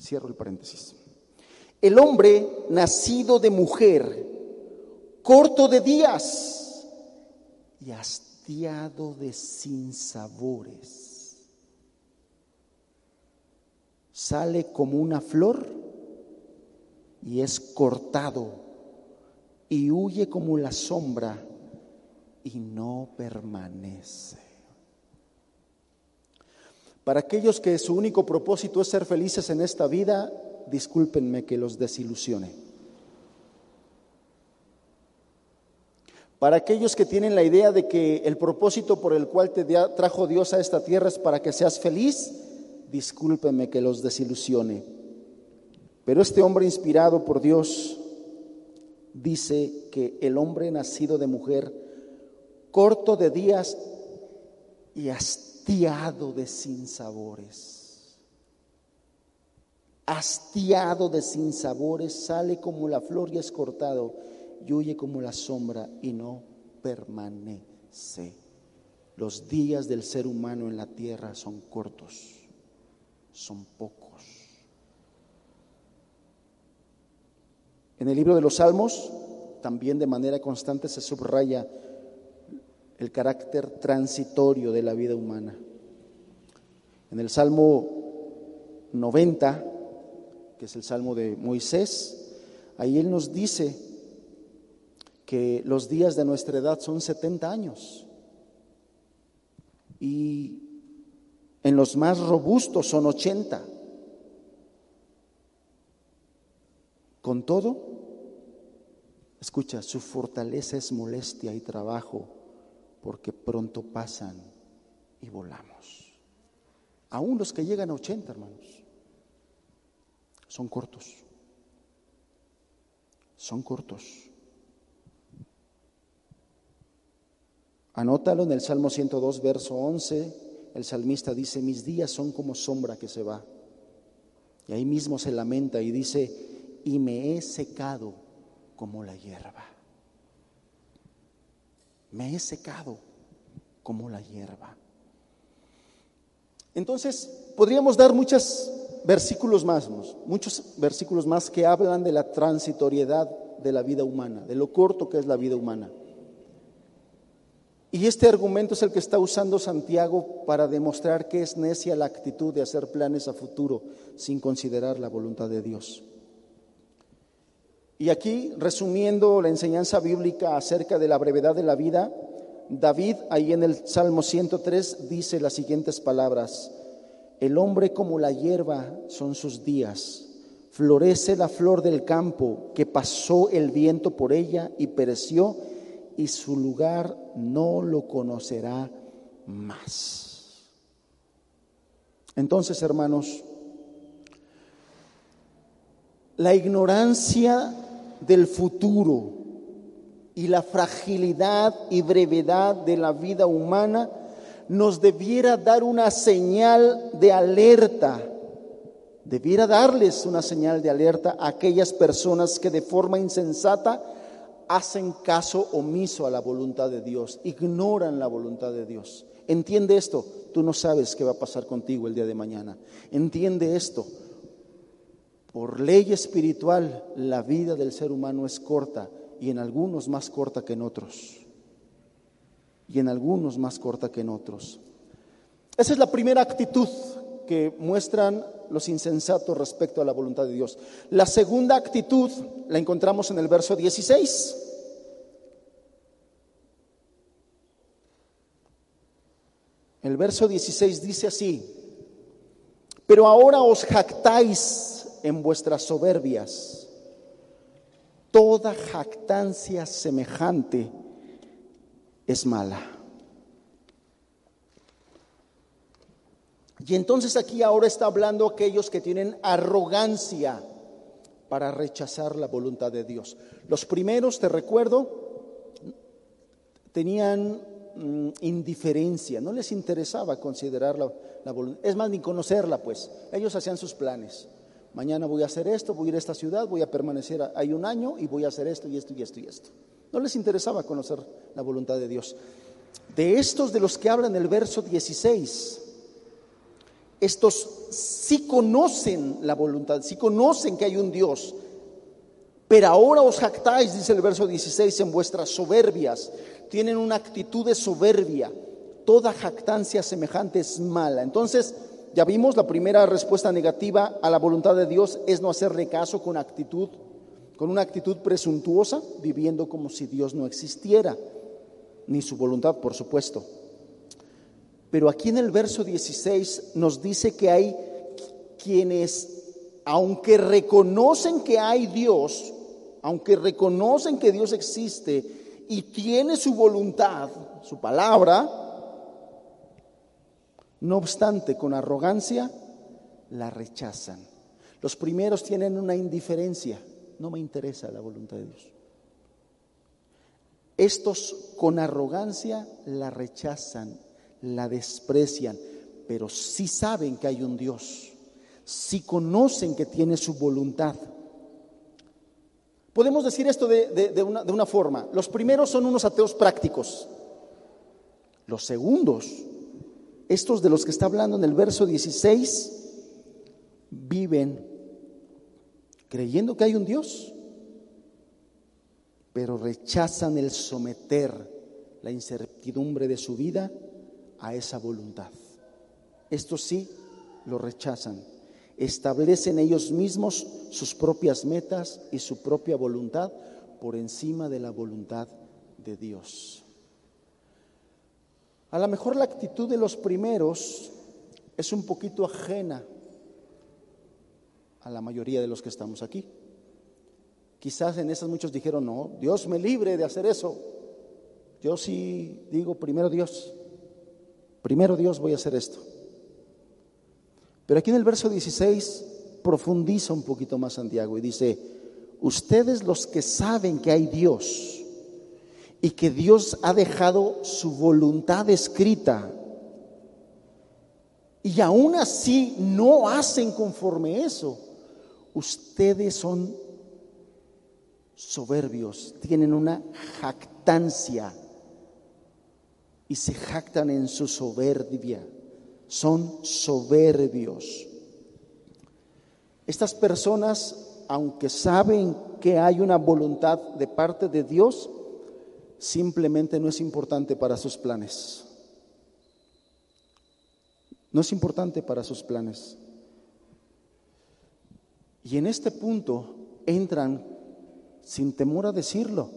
Cierro el paréntesis. El hombre nacido de mujer corto de días y hastiado de sinsabores. Sale como una flor y es cortado y huye como la sombra y no permanece. Para aquellos que su único propósito es ser felices en esta vida, discúlpenme que los desilusione. Para aquellos que tienen la idea de que el propósito por el cual te trajo Dios a esta tierra es para que seas feliz, discúlpenme que los desilusione. Pero este hombre inspirado por Dios dice que el hombre nacido de mujer, corto de días y hastiado de sinsabores, hastiado de sinsabores, sale como la flor y es cortado y huye como la sombra y no permanece. Los días del ser humano en la tierra son cortos, son pocos. En el libro de los Salmos también de manera constante se subraya el carácter transitorio de la vida humana. En el Salmo 90, que es el Salmo de Moisés, ahí él nos dice que los días de nuestra edad son 70 años y en los más robustos son 80. Con todo, escucha, su fortaleza es molestia y trabajo, porque pronto pasan y volamos. Aún los que llegan a 80, hermanos, son cortos. Son cortos. Anótalo en el Salmo 102, verso 11. El salmista dice, mis días son como sombra que se va. Y ahí mismo se lamenta y dice, y me he secado como la hierba. Me he secado como la hierba. Entonces, podríamos dar muchos versículos más, muchos versículos más que hablan de la transitoriedad de la vida humana, de lo corto que es la vida humana. Y este argumento es el que está usando Santiago para demostrar que es necia la actitud de hacer planes a futuro sin considerar la voluntad de Dios. Y aquí, resumiendo la enseñanza bíblica acerca de la brevedad de la vida, David, ahí en el Salmo 103, dice las siguientes palabras, el hombre como la hierba son sus días, florece la flor del campo, que pasó el viento por ella y pereció, y su lugar no lo conocerá más. Entonces, hermanos, la ignorancia del futuro y la fragilidad y brevedad de la vida humana nos debiera dar una señal de alerta, debiera darles una señal de alerta a aquellas personas que de forma insensata hacen caso omiso a la voluntad de Dios, ignoran la voluntad de Dios. Entiende esto, tú no sabes qué va a pasar contigo el día de mañana. Entiende esto, por ley espiritual, la vida del ser humano es corta y en algunos más corta que en otros. Y en algunos más corta que en otros. Esa es la primera actitud que muestran los insensatos respecto a la voluntad de Dios. La segunda actitud la encontramos en el verso 16. El verso 16 dice así, pero ahora os jactáis en vuestras soberbias. Toda jactancia semejante es mala. Y entonces aquí ahora está hablando aquellos que tienen arrogancia para rechazar la voluntad de Dios. Los primeros, te recuerdo, tenían mm, indiferencia, no les interesaba considerar la, la voluntad, es más, ni conocerla, pues. Ellos hacían sus planes. Mañana voy a hacer esto, voy a ir a esta ciudad, voy a permanecer ahí un año y voy a hacer esto y esto y esto y esto. No les interesaba conocer la voluntad de Dios. De estos de los que habla en el verso 16, estos sí conocen la voluntad, sí conocen que hay un Dios, pero ahora os jactáis, dice el verso 16, en vuestras soberbias, tienen una actitud de soberbia, toda jactancia semejante es mala. Entonces, ya vimos, la primera respuesta negativa a la voluntad de Dios es no hacerle caso con actitud, con una actitud presuntuosa, viviendo como si Dios no existiera, ni su voluntad, por supuesto. Pero aquí en el verso 16 nos dice que hay quienes aunque reconocen que hay Dios, aunque reconocen que Dios existe y tiene su voluntad, su palabra, no obstante, con arrogancia, la rechazan. Los primeros tienen una indiferencia, no me interesa la voluntad de Dios. Estos con arrogancia la rechazan, la desprecian, pero sí saben que hay un Dios, sí conocen que tiene su voluntad. Podemos decir esto de, una, de una forma, los primeros son unos ateos prácticos, los segundos estos de los que está hablando en el verso 16 viven creyendo que hay un Dios, pero rechazan el someter la incertidumbre de su vida a esa voluntad. Estos sí lo rechazan. Establecen ellos mismos sus propias metas y su propia voluntad por encima de la voluntad de Dios. A lo mejor la actitud de los primeros es un poquito ajena a la mayoría de los que estamos aquí. Quizás en esas muchos dijeron, no, Dios me libre de hacer eso. Yo sí digo, primero Dios, primero Dios voy a hacer esto. Pero aquí en el verso 16 profundiza un poquito más Santiago y dice, ustedes los que saben que hay Dios, y que Dios ha dejado su voluntad escrita y aún así no hacen conforme eso, ustedes son soberbios, tienen una jactancia y se jactan en su soberbia, son soberbios. Estas personas, aunque saben que hay una voluntad de parte de Dios, simplemente no es importante para sus planes. No es importante para sus planes. Y en este punto entran, sin temor a decirlo,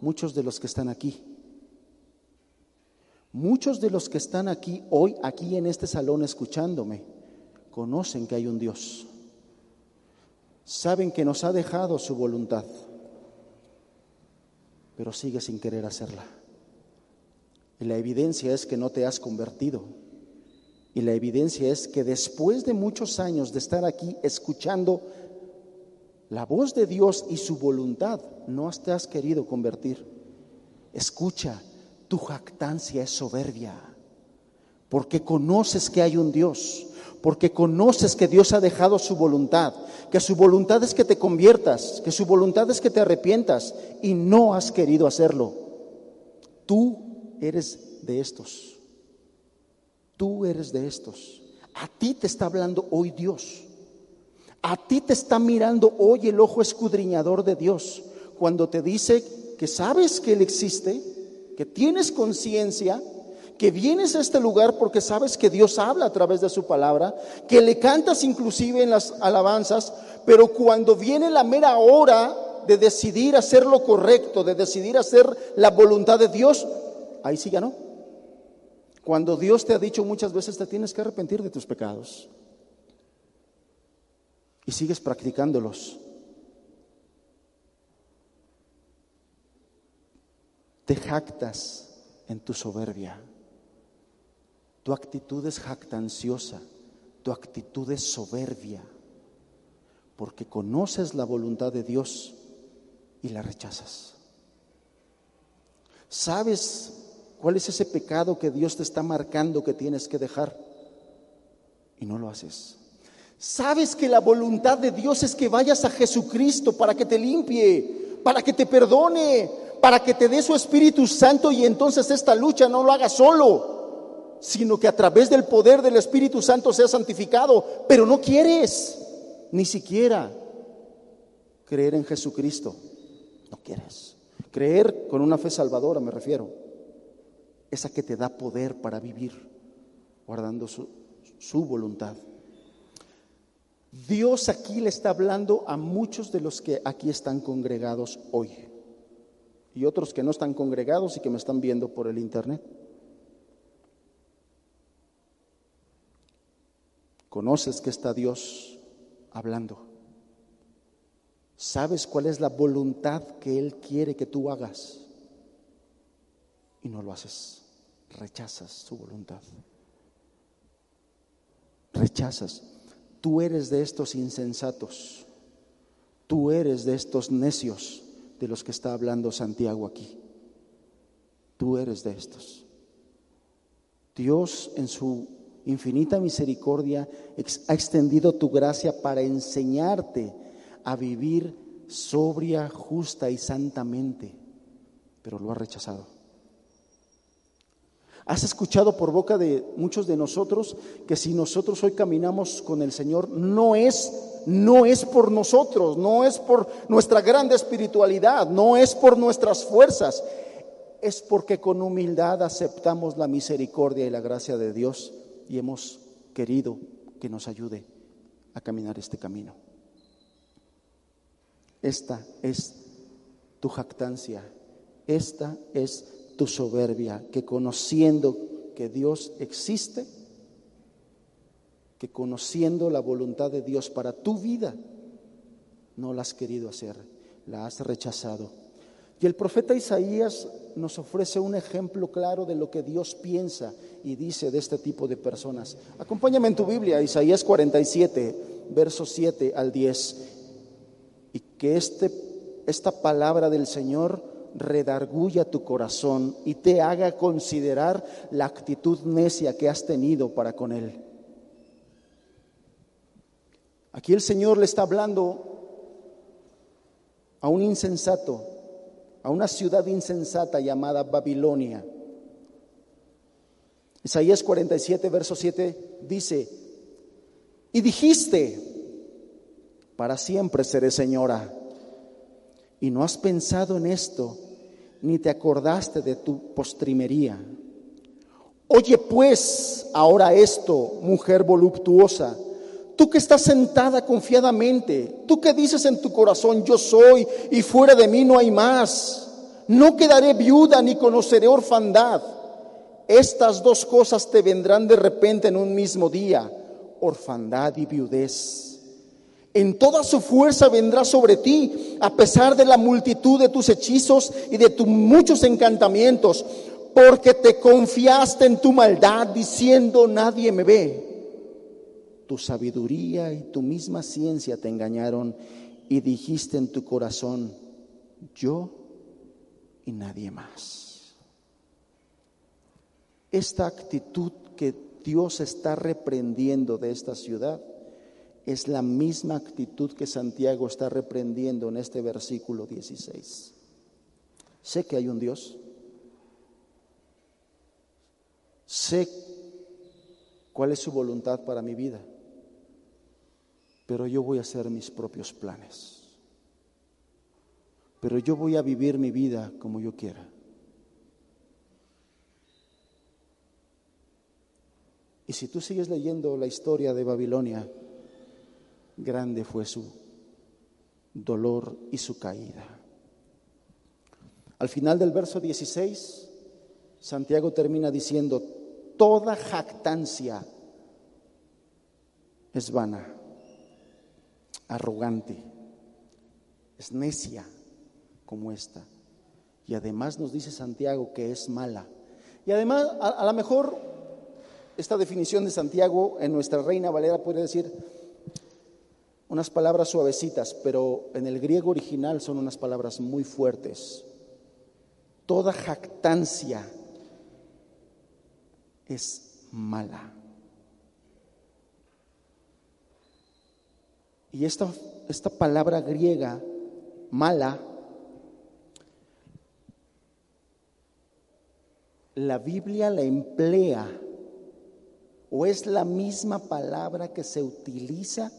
muchos de los que están aquí. Muchos de los que están aquí hoy, aquí en este salón escuchándome, conocen que hay un Dios. Saben que nos ha dejado su voluntad pero sigue sin querer hacerla. Y la evidencia es que no te has convertido. Y la evidencia es que después de muchos años de estar aquí escuchando la voz de Dios y su voluntad, no te has querido convertir. Escucha, tu jactancia es soberbia, porque conoces que hay un Dios, porque conoces que Dios ha dejado su voluntad, que su voluntad es que te conviertas, que su voluntad es que te arrepientas y no has querido hacerlo. Tú eres de estos. Tú eres de estos. A ti te está hablando hoy Dios. A ti te está mirando hoy el ojo escudriñador de Dios cuando te dice que sabes que Él existe, que tienes conciencia que vienes a este lugar porque sabes que Dios habla a través de su palabra, que le cantas inclusive en las alabanzas, pero cuando viene la mera hora de decidir hacer lo correcto, de decidir hacer la voluntad de Dios, ahí sí ya no. Cuando Dios te ha dicho muchas veces te tienes que arrepentir de tus pecados y sigues practicándolos. Te jactas en tu soberbia. Tu actitud es jactanciosa, tu actitud es soberbia, porque conoces la voluntad de Dios y la rechazas. ¿Sabes cuál es ese pecado que Dios te está marcando que tienes que dejar? Y no lo haces. ¿Sabes que la voluntad de Dios es que vayas a Jesucristo para que te limpie, para que te perdone, para que te dé su Espíritu Santo y entonces esta lucha no lo hagas solo? sino que a través del poder del Espíritu Santo sea santificado, pero no quieres ni siquiera creer en Jesucristo. No quieres. Creer con una fe salvadora, me refiero. Esa que te da poder para vivir, guardando su, su voluntad. Dios aquí le está hablando a muchos de los que aquí están congregados hoy y otros que no están congregados y que me están viendo por el Internet. Conoces que está Dios hablando. Sabes cuál es la voluntad que Él quiere que tú hagas y no lo haces. Rechazas su voluntad. Rechazas. Tú eres de estos insensatos. Tú eres de estos necios de los que está hablando Santiago aquí. Tú eres de estos. Dios en su infinita misericordia ha extendido tu gracia para enseñarte a vivir sobria, justa y santamente, pero lo has rechazado. Has escuchado por boca de muchos de nosotros que si nosotros hoy caminamos con el Señor no es no es por nosotros, no es por nuestra grande espiritualidad, no es por nuestras fuerzas, es porque con humildad aceptamos la misericordia y la gracia de Dios y hemos querido que nos ayude a caminar este camino. Esta es tu jactancia, esta es tu soberbia, que conociendo que Dios existe, que conociendo la voluntad de Dios para tu vida, no la has querido hacer, la has rechazado. Y el profeta Isaías nos ofrece un ejemplo claro de lo que Dios piensa y dice de este tipo de personas. Acompáñame en tu Biblia, Isaías 47, versos 7 al 10, y que este, esta palabra del Señor redarguya tu corazón y te haga considerar la actitud necia que has tenido para con Él. Aquí el Señor le está hablando a un insensato, a una ciudad insensata llamada Babilonia. Isaías 47, verso 7 dice, y dijiste, para siempre seré señora, y no has pensado en esto, ni te acordaste de tu postrimería. Oye pues ahora esto, mujer voluptuosa, tú que estás sentada confiadamente, tú que dices en tu corazón, yo soy y fuera de mí no hay más, no quedaré viuda ni conoceré orfandad. Estas dos cosas te vendrán de repente en un mismo día, orfandad y viudez. En toda su fuerza vendrá sobre ti, a pesar de la multitud de tus hechizos y de tus muchos encantamientos, porque te confiaste en tu maldad diciendo nadie me ve. Tu sabiduría y tu misma ciencia te engañaron y dijiste en tu corazón, yo y nadie más. Esta actitud que Dios está reprendiendo de esta ciudad es la misma actitud que Santiago está reprendiendo en este versículo 16. Sé que hay un Dios. Sé cuál es su voluntad para mi vida. Pero yo voy a hacer mis propios planes. Pero yo voy a vivir mi vida como yo quiera. Y si tú sigues leyendo la historia de Babilonia, grande fue su dolor y su caída. Al final del verso 16, Santiago termina diciendo, toda jactancia es vana, arrogante, es necia como esta. Y además nos dice Santiago que es mala. Y además, a, lo mejor, esta definición de Santiago en nuestra Reina Valera puede decir, unas palabras suavecitas, pero en el griego original son unas palabras muy fuertes. Toda jactancia es mala. Y esta, esta palabra griega, mala, la Biblia la emplea o es la misma palabra que se utiliza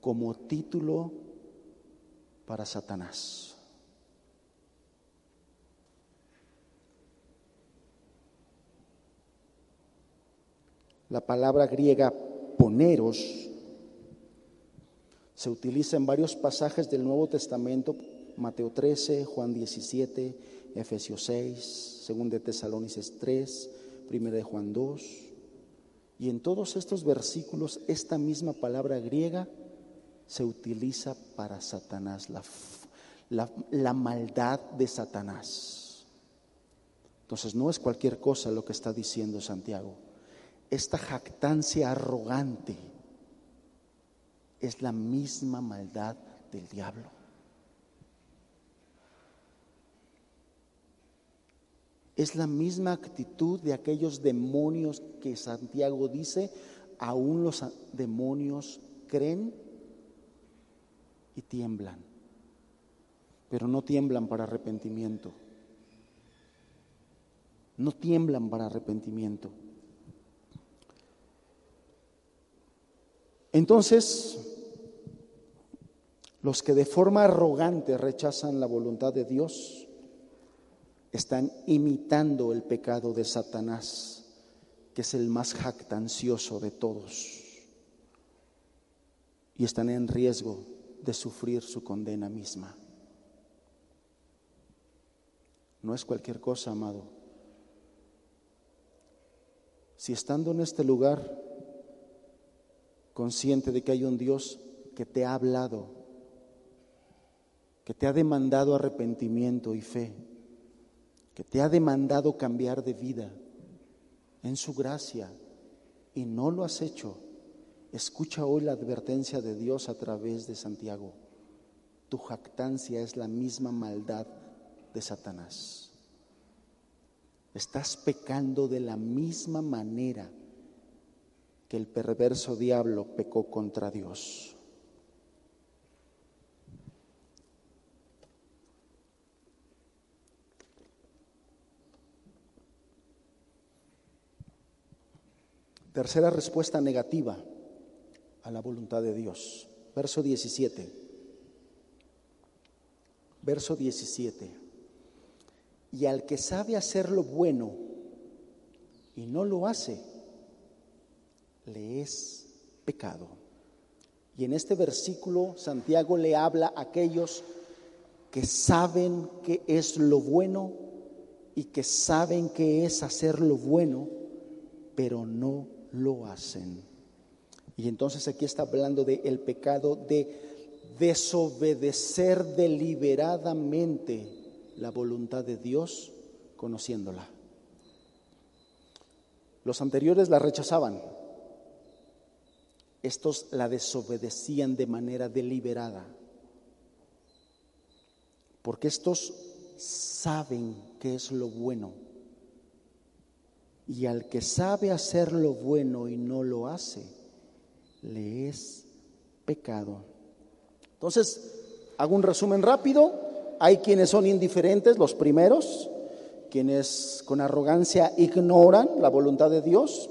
como título para Satanás. La palabra griega poneros se utiliza en varios pasajes del Nuevo Testamento, Mateo 13, Juan 17, Efesios 6, 2 de Tesalonicenses 3, 1 de Juan 2. Y en todos estos versículos esta misma palabra griega se utiliza para Satanás, la, la, la maldad de Satanás. Entonces no es cualquier cosa lo que está diciendo Santiago. Esta jactancia arrogante es la misma maldad del diablo. Es la misma actitud de aquellos demonios que Santiago dice, aún los demonios creen y tiemblan, pero no tiemblan para arrepentimiento. No tiemblan para arrepentimiento. Entonces, los que de forma arrogante rechazan la voluntad de Dios están imitando el pecado de Satanás, que es el más jactancioso de todos, y están en riesgo de sufrir su condena misma. No es cualquier cosa, amado. Si estando en este lugar, consciente de que hay un Dios que te ha hablado, que te ha demandado arrepentimiento y fe, que te ha demandado cambiar de vida en su gracia y no lo has hecho, escucha hoy la advertencia de Dios a través de Santiago. Tu jactancia es la misma maldad de Satanás. Estás pecando de la misma manera que el perverso diablo pecó contra Dios. Tercera respuesta negativa a la voluntad de Dios. Verso 17. Verso 17. Y al que sabe hacer lo bueno y no lo hace, le es pecado. Y en este versículo Santiago le habla a aquellos que saben que es lo bueno y que saben que es hacer lo bueno, pero no lo hacen. Y entonces aquí está hablando de el pecado de desobedecer deliberadamente la voluntad de Dios conociéndola. Los anteriores la rechazaban. Estos la desobedecían de manera deliberada. Porque estos saben que es lo bueno y al que sabe hacer lo bueno y no lo hace, le es pecado. Entonces, hago un resumen rápido. Hay quienes son indiferentes, los primeros, quienes con arrogancia ignoran la voluntad de Dios.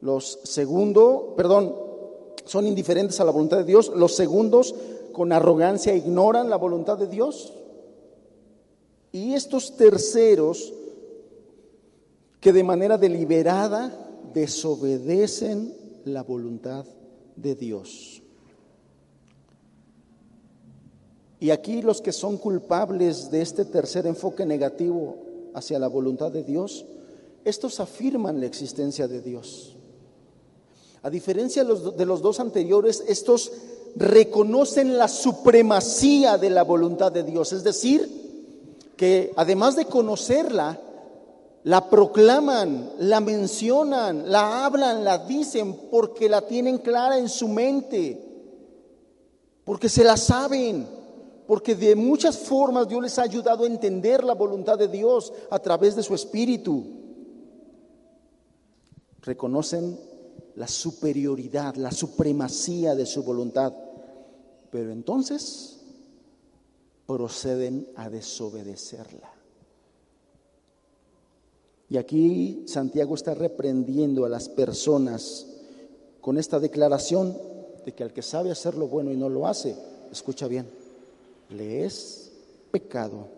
Los segundos, perdón, son indiferentes a la voluntad de Dios. Los segundos con arrogancia ignoran la voluntad de Dios. Y estos terceros que de manera deliberada desobedecen la voluntad de Dios. Y aquí los que son culpables de este tercer enfoque negativo hacia la voluntad de Dios, estos afirman la existencia de Dios. A diferencia de los, dos anteriores, estos reconocen la supremacía de la voluntad de Dios, es decir, que además de conocerla, la proclaman, la mencionan, la hablan, la dicen porque la tienen clara en su mente, porque se la saben, porque de muchas formas Dios les ha ayudado a entender la voluntad de Dios a través de su espíritu. Reconocen la superioridad, la supremacía de su voluntad, pero entonces proceden a desobedecerla. Y aquí Santiago está reprendiendo a las personas con esta declaración de que al que sabe hacer lo bueno y no lo hace, escucha bien, le es pecado.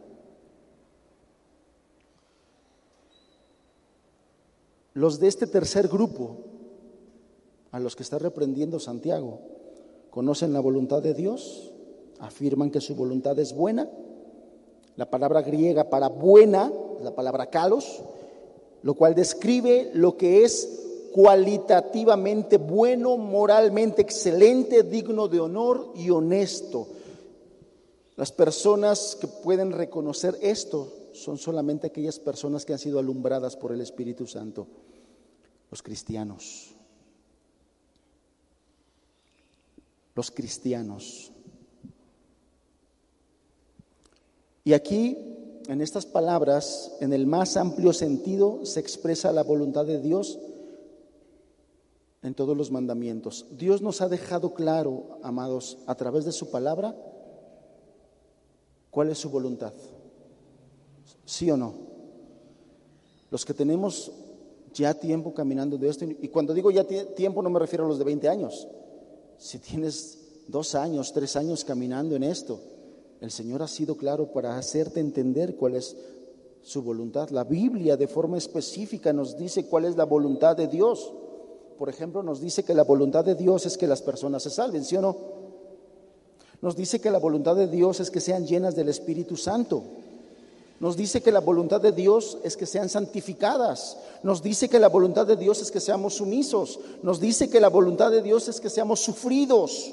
Los de este tercer grupo, a los que está reprendiendo Santiago, conocen la voluntad de Dios, afirman que su voluntad es buena. La palabra griega para buena, la palabra kalos, lo cual describe lo que es cualitativamente bueno, moralmente excelente, digno de honor y honesto. Las personas que pueden reconocer esto son solamente aquellas personas que han sido alumbradas por el Espíritu Santo, los cristianos. Los cristianos. Y aquí, en estas palabras, en el más amplio sentido, se expresa la voluntad de Dios en todos los mandamientos. Dios nos ha dejado claro, amados, a través de su palabra, cuál es su voluntad. ¿Sí o no? Los que tenemos ya tiempo caminando de esto, y cuando digo ya tiempo no me refiero a los de 20 años. Si tienes dos años, tres años caminando en esto, el Señor ha sido claro para hacerte entender cuál es su voluntad. La Biblia de forma específica nos dice cuál es la voluntad de Dios por ejemplo, nos dice que la voluntad de Dios es que las personas se salven, ¿sí o no? Nos dice que la voluntad de Dios es que sean llenas del Espíritu Santo. Nos dice que la voluntad de Dios es que sean santificadas. Nos dice que la voluntad de Dios es que seamos sumisos. Nos dice que la voluntad de Dios es que seamos sufridos.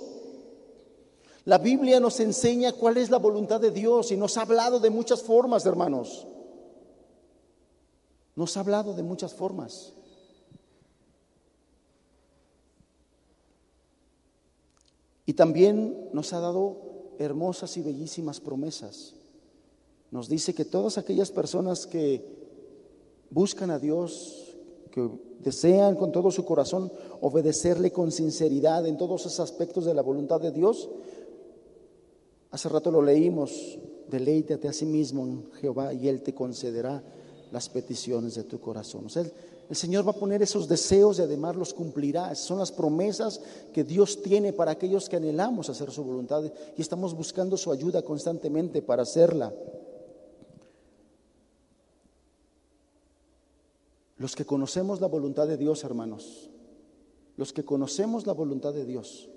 La Biblia nos enseña cuál es la voluntad de Dios y nos ha hablado de muchas formas, hermanos. Nos ha hablado de muchas formas. Y también nos ha dado hermosas y bellísimas promesas. Nos dice que todas aquellas personas que buscan a Dios, que desean con todo su corazón obedecerle con sinceridad en todos esos aspectos de la voluntad de Dios, hace rato lo leímos, deleítate a sí mismo en Jehová y Él te concederá las peticiones de tu corazón. El Señor va a poner esos deseos y además los cumplirá. Esas son las promesas que Dios tiene para aquellos que anhelamos hacer su voluntad y estamos buscando su ayuda constantemente para hacerla. Los que conocemos la voluntad de Dios, hermanos, los que conocemos la voluntad de Dios,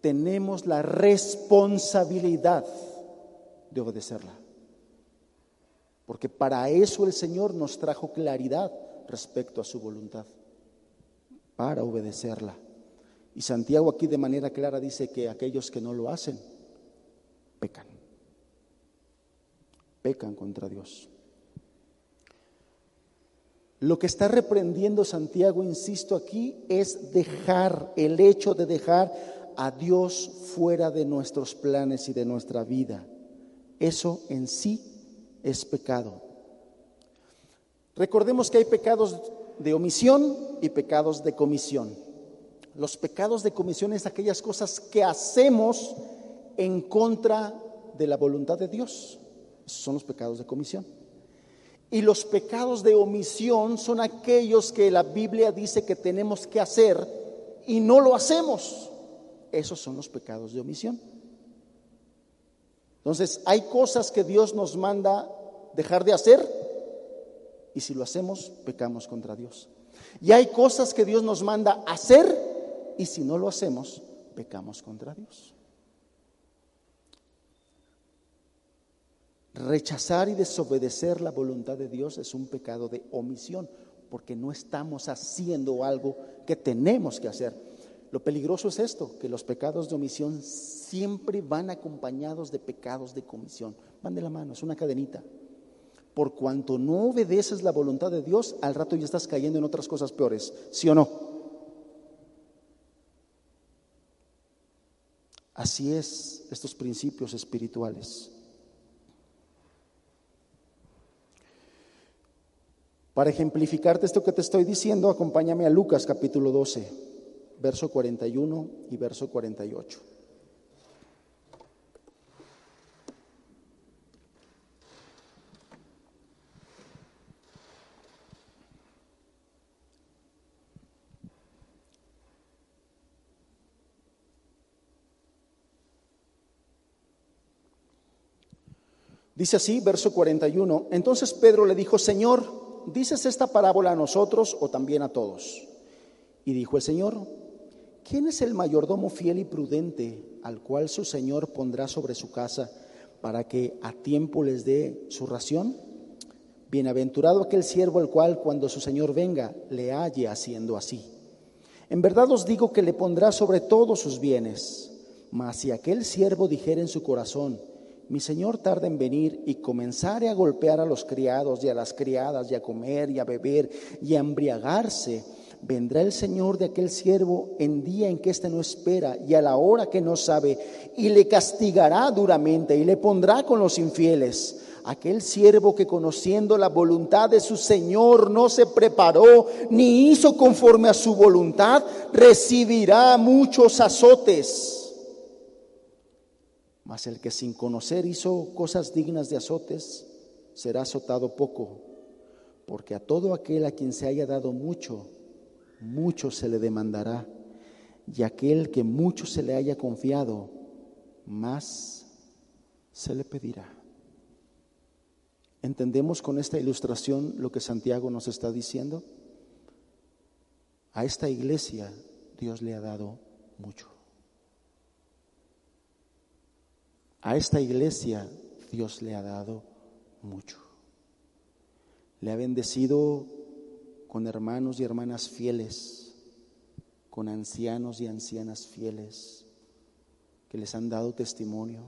tenemos la responsabilidad de obedecerla. Porque para eso el Señor nos trajo claridad respecto a su voluntad, para obedecerla. Y Santiago aquí de manera clara dice que aquellos que no lo hacen, pecan. Pecan contra Dios. Lo que está reprendiendo Santiago, insisto aquí, es dejar, el hecho de dejar a Dios fuera de nuestros planes y de nuestra vida. Eso en sí es pecado. Recordemos que hay pecados de omisión y pecados de comisión. Los pecados de comisión es aquellas cosas que hacemos en contra de la voluntad de Dios. Esos son los pecados de comisión. Y los pecados de omisión son aquellos que la Biblia dice que tenemos que hacer y no lo hacemos. Esos son los pecados de omisión. Entonces, hay cosas que Dios nos manda dejar de hacer y si lo hacemos, pecamos contra Dios. Y hay cosas que Dios nos manda hacer y si no lo hacemos, pecamos contra Dios. Rechazar y desobedecer la voluntad de Dios es un pecado de omisión, porque no estamos haciendo algo que tenemos que hacer. Lo peligroso es esto, que los pecados de omisión siempre van acompañados de pecados de comisión. Van de la mano, es una cadenita por cuanto no obedeces la voluntad de Dios, al rato ya estás cayendo en otras cosas peores, ¿sí o no? Así es estos principios espirituales. Para ejemplificarte esto que te estoy diciendo, acompáñame a Lucas capítulo 12, verso 41 y verso 48. Dice así, verso 41. Entonces Pedro le dijo, Señor, ¿dices esta parábola a nosotros o también a todos? Y dijo el Señor, ¿quién es el mayordomo fiel y prudente al cual su Señor pondrá sobre su casa para que a tiempo les dé su ración? Bienaventurado aquel siervo el cual cuando su Señor venga le halle haciendo así. En verdad os digo que le pondrá sobre todos sus bienes. Mas si aquel siervo dijera en su corazón, mi Señor tarda en venir y comenzare a golpear a los criados y a las criadas y a comer y a beber y a embriagarse, vendrá el Señor de aquel siervo en día en que éste no espera y a la hora que no sabe, y le castigará duramente y le pondrá con los infieles. Aquel siervo que conociendo la voluntad de su Señor no se preparó ni hizo conforme a su voluntad, recibirá muchos azotes. Mas el que sin conocer hizo cosas dignas de azotes, será azotado poco, porque a todo aquel a quien se haya dado mucho, mucho se le demandará, y aquel que mucho se le haya confiado, más se le pedirá. ¿Entendemos con esta ilustración lo que Santiago nos está diciendo? A esta iglesia Dios le ha dado mucho. A esta iglesia Dios le ha dado mucho. Le ha bendecido con hermanos y hermanas fieles, con ancianos y ancianas fieles que les han dado testimonio,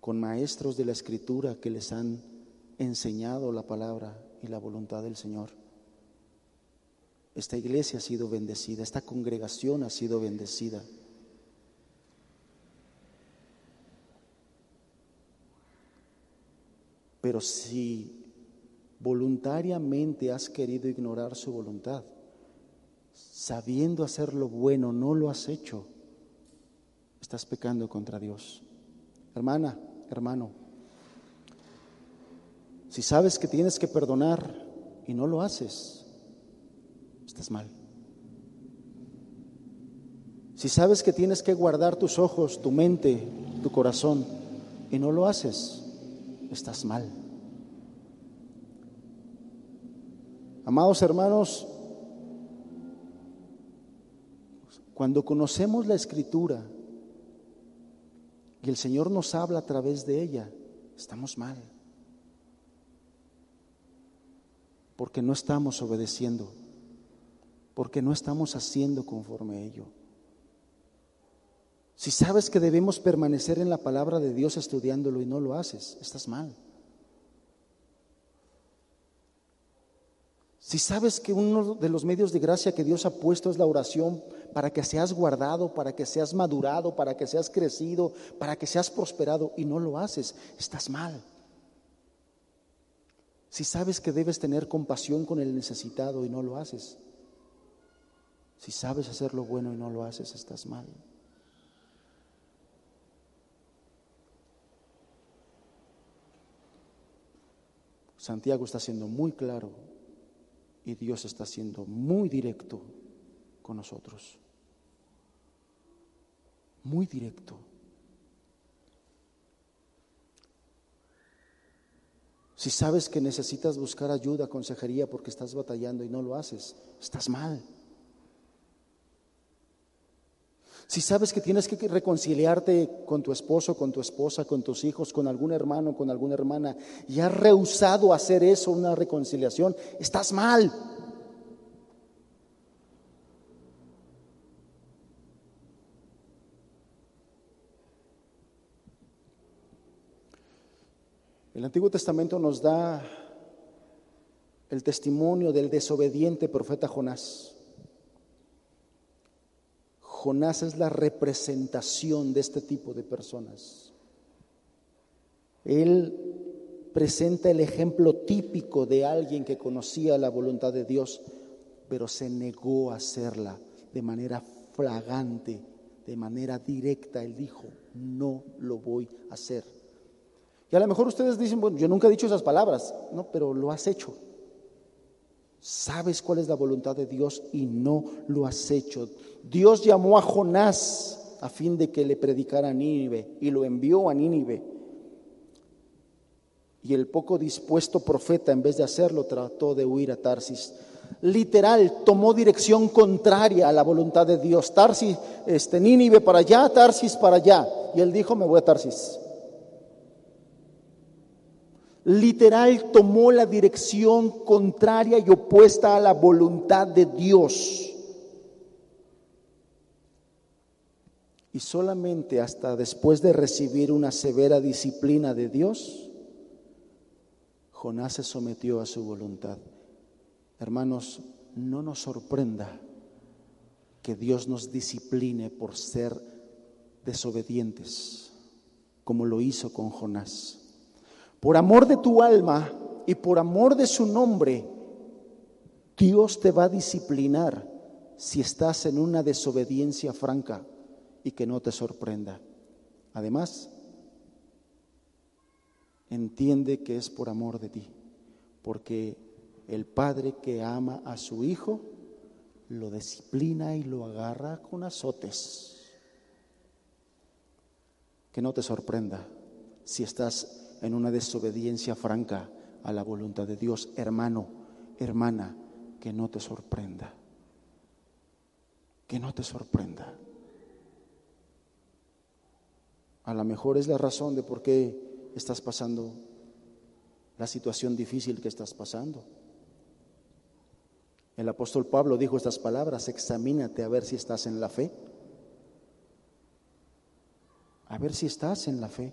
con maestros de la escritura que les han enseñado la palabra y la voluntad del Señor. Esta iglesia ha sido bendecida, esta congregación ha sido bendecida. Pero si voluntariamente has querido ignorar su voluntad, sabiendo hacer lo bueno, no lo has hecho, estás pecando contra Dios. Hermana, hermano, si sabes que tienes que perdonar y no lo haces, estás mal. Si sabes que tienes que guardar tus ojos, tu mente, tu corazón y no lo haces, estás mal. Amados hermanos, cuando conocemos la escritura y el Señor nos habla a través de ella, estamos mal. porque no estamos obedeciendo, porque no estamos haciendo conforme a ello. Si sabes que debemos permanecer en la palabra de Dios estudiándolo y no lo haces, estás mal. Si sabes que uno de los medios de gracia que Dios ha puesto es la oración para que seas guardado, para que seas madurado, para que seas crecido, para que seas prosperado y no lo haces, estás mal. Si sabes que debes tener compasión con el necesitado y no lo haces. Si sabes hacer lo bueno y no lo haces, estás mal. Santiago está siendo muy claro y Dios está siendo muy directo con nosotros. Muy directo. Si sabes que necesitas buscar ayuda, consejería porque estás batallando y no lo haces, estás mal. Si sabes que tienes que reconciliarte con tu esposo, con tu esposa, con tus hijos, con algún hermano, con alguna hermana, y has rehusado hacer eso, una reconciliación, estás mal. El Antiguo Testamento nos da el testimonio del desobediente profeta Jonás. Jonás es la representación de este tipo de personas. Él presenta el ejemplo típico de alguien que conocía la voluntad de Dios, pero se negó a hacerla de manera flagante, de manera directa. Él dijo, no lo voy a hacer. Y a lo mejor ustedes dicen, bueno, yo nunca he dicho esas palabras, no, pero lo has hecho. Sabes cuál es la voluntad de Dios y no lo has hecho. Dios llamó a Jonás a fin de que le predicara a Nínive y lo envió a Nínive. Y el poco dispuesto profeta, en vez de hacerlo, trató de huir a Tarsis. Literal, tomó dirección contraria a la voluntad de Dios. Tarsis, este, Nínive para allá, Tarsis para allá. Y él dijo, me voy a Tarsis. literal tomó la dirección contraria y opuesta a la voluntad de Dios. Y solamente hasta después de recibir una severa disciplina de Dios, Jonás se sometió a su voluntad. Hermanos, no nos sorprenda que Dios nos discipline por ser desobedientes, como lo hizo con Jonás. Por amor de tu alma y por amor de su nombre, Dios te va a disciplinar si estás en una desobediencia franca y que no te sorprenda. Además, entiende que es por amor de ti, porque el padre que ama a su hijo lo disciplina y lo agarra con azotes. Que no te sorprenda si estás en una desobediencia franca a la voluntad de Dios, hermano, hermana, que no te sorprenda. Que no te sorprenda. A lo mejor es la razón de por qué estás pasando la situación difícil que estás pasando. El apóstol Pablo dijo estas palabras, examínate a ver si estás en la fe. A ver si estás en la fe.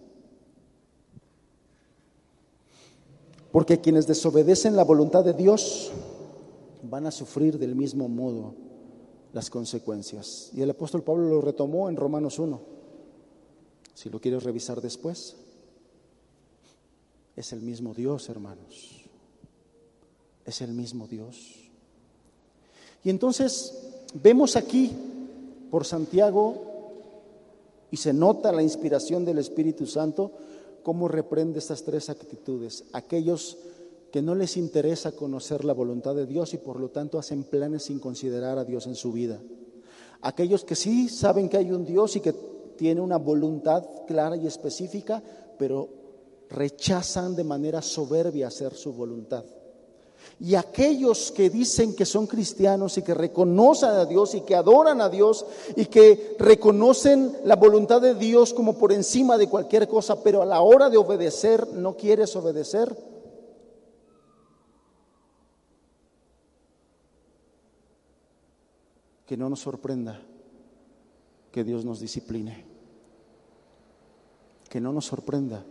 Porque quienes desobedecen la voluntad de Dios van a sufrir del mismo modo las consecuencias. Y el apóstol Pablo lo retomó en Romanos 1. Si lo quieres revisar después, es el mismo Dios, hermanos. Es el mismo Dios. Y entonces vemos aquí por Santiago, y se nota la inspiración del Espíritu Santo, cómo reprende estas tres actitudes. Aquellos que no les interesa conocer la voluntad de Dios y por lo tanto hacen planes sin considerar a Dios en su vida. Aquellos que sí saben que hay un Dios y que tiene una voluntad clara y específica, pero rechazan de manera soberbia hacer su voluntad. Y aquellos que dicen que son cristianos y que reconocen a Dios y que adoran a Dios y que reconocen la voluntad de Dios como por encima de cualquier cosa, pero a la hora de obedecer no quieres obedecer. Que no nos sorprenda que Dios nos discipline. Que no nos sorprenda.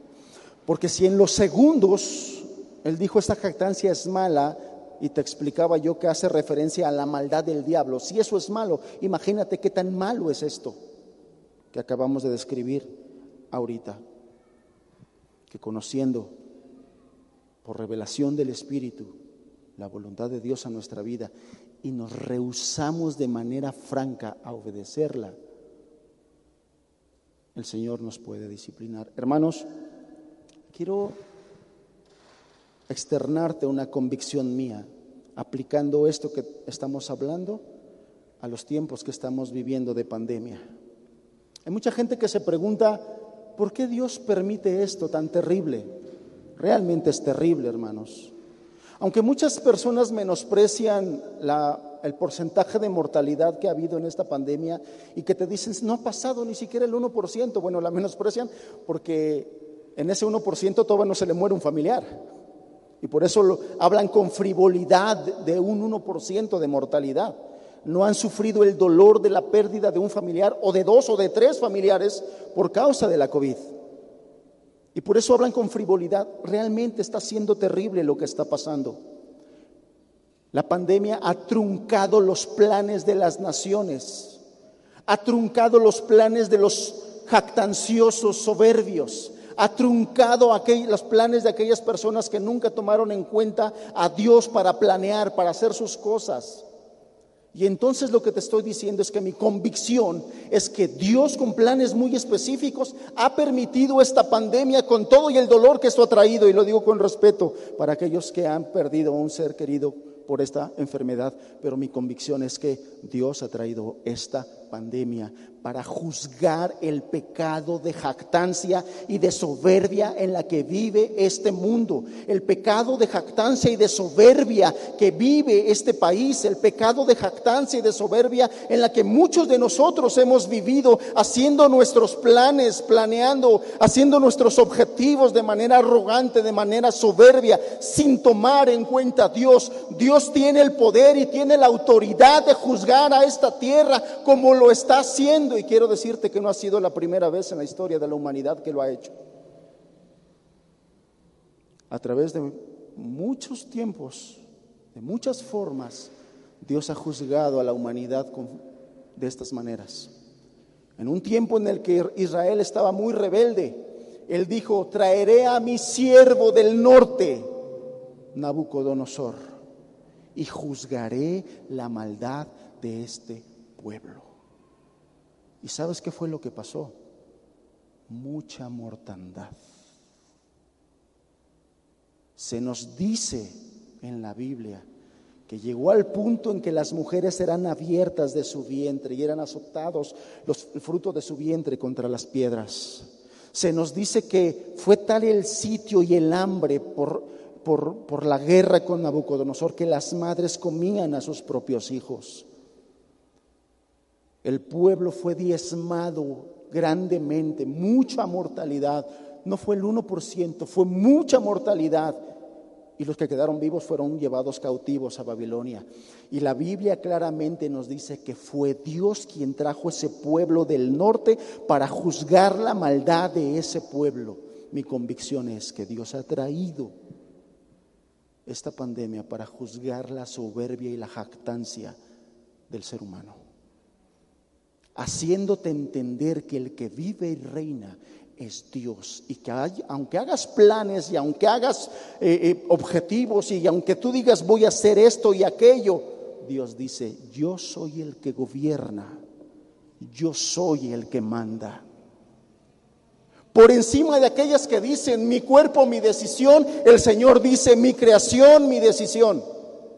Porque si en los segundos Él dijo esta jactancia es mala y te explicaba yo que hace referencia a la maldad del diablo, si eso es malo, imagínate qué tan malo es esto que acabamos de describir ahorita. Que conociendo por revelación del Espíritu la voluntad de Dios a nuestra vida y nos rehusamos de manera franca a obedecerla, el Señor nos puede disciplinar. Hermanos, quiero externarte una convicción mía, aplicando esto que estamos hablando a los tiempos que estamos viviendo de pandemia. Hay mucha gente que se pregunta, ¿por qué Dios permite esto tan terrible? Realmente es terrible, hermanos. Aunque muchas personas menosprecian la el porcentaje de mortalidad que ha habido en esta pandemia y que te dicen, no ha pasado ni siquiera el 1%. Bueno, la menosprecian porque en ese 1% todavía no se le muere un familiar. Y por eso lo, hablan con frivolidad de un 1% de mortalidad. No han sufrido el dolor de la pérdida de un familiar o de dos o de tres familiares por causa de la COVID. Y por eso hablan con frivolidad. Realmente está siendo terrible lo que está pasando. La pandemia ha truncado los planes de las naciones, ha truncado los planes de los jactanciosos soberbios, ha truncado los planes de aquellas personas que nunca tomaron en cuenta a Dios para planear, para hacer sus cosas. Y entonces lo que te estoy diciendo es que mi convicción es que Dios con planes muy específicos ha permitido esta pandemia con todo y el dolor que esto ha traído, y lo digo con respeto para aquellos que han perdido a un ser querido por esta enfermedad, pero mi convicción es que Dios ha traído esta pandemia para juzgar el pecado de jactancia y de soberbia en la que vive este mundo, el pecado de jactancia y de soberbia que vive este país, el pecado de jactancia y de soberbia en la que muchos de nosotros hemos vivido haciendo nuestros planes, planeando, haciendo nuestros objetivos de manera arrogante, de manera soberbia, sin tomar en cuenta a Dios. Dios tiene el poder y tiene la autoridad de juzgar a esta tierra como lo está haciendo y quiero decirte que no ha sido la primera vez en la historia de la humanidad que lo ha hecho. A través de muchos tiempos, de muchas formas, Dios ha juzgado a la humanidad de estas maneras. En un tiempo en el que Israel estaba muy rebelde, Él dijo, traeré a mi siervo del norte, Nabucodonosor, y juzgaré la maldad de este pueblo. ¿Y sabes qué fue lo que pasó? Mucha mortandad. Se nos dice en la Biblia que llegó al punto en que las mujeres eran abiertas de su vientre y eran azotados los, el fruto de su vientre contra las piedras. Se nos dice que fue tal el sitio y el hambre por, por, por la guerra con Nabucodonosor que las madres comían a sus propios hijos. El pueblo fue diezmado grandemente, mucha mortalidad. No fue el 1%, fue mucha mortalidad. Y los que quedaron vivos fueron llevados cautivos a Babilonia. Y la Biblia claramente nos dice que fue Dios quien trajo ese pueblo del norte para juzgar la maldad de ese pueblo. Mi convicción es que Dios ha traído esta pandemia para juzgar la soberbia y la jactancia del ser humano haciéndote entender que el que vive y reina es Dios y que aunque hagas planes y aunque hagas eh, eh, objetivos y aunque tú digas voy a hacer esto y aquello, Dios dice, yo soy el que gobierna, yo soy el que manda. Por encima de aquellas que dicen mi cuerpo, mi decisión, el Señor dice mi creación, mi decisión.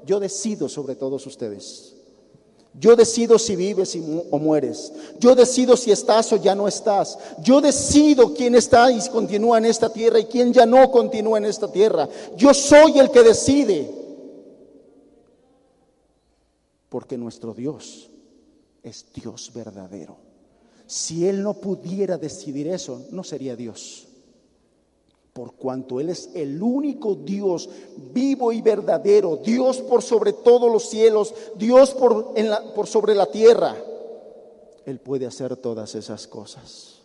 Yo decido sobre todos ustedes. Yo decido si vives o mueres. Yo decido si estás o ya no estás. Yo decido quién está y continúa en esta tierra y quién ya no continúa en esta tierra. Yo soy el que decide. Porque nuestro Dios es Dios verdadero. Si Él no pudiera decidir eso, no sería Dios por cuanto Él es el único Dios vivo y verdadero, Dios por sobre todos los cielos, Dios por, por sobre la tierra. Él puede hacer todas esas cosas.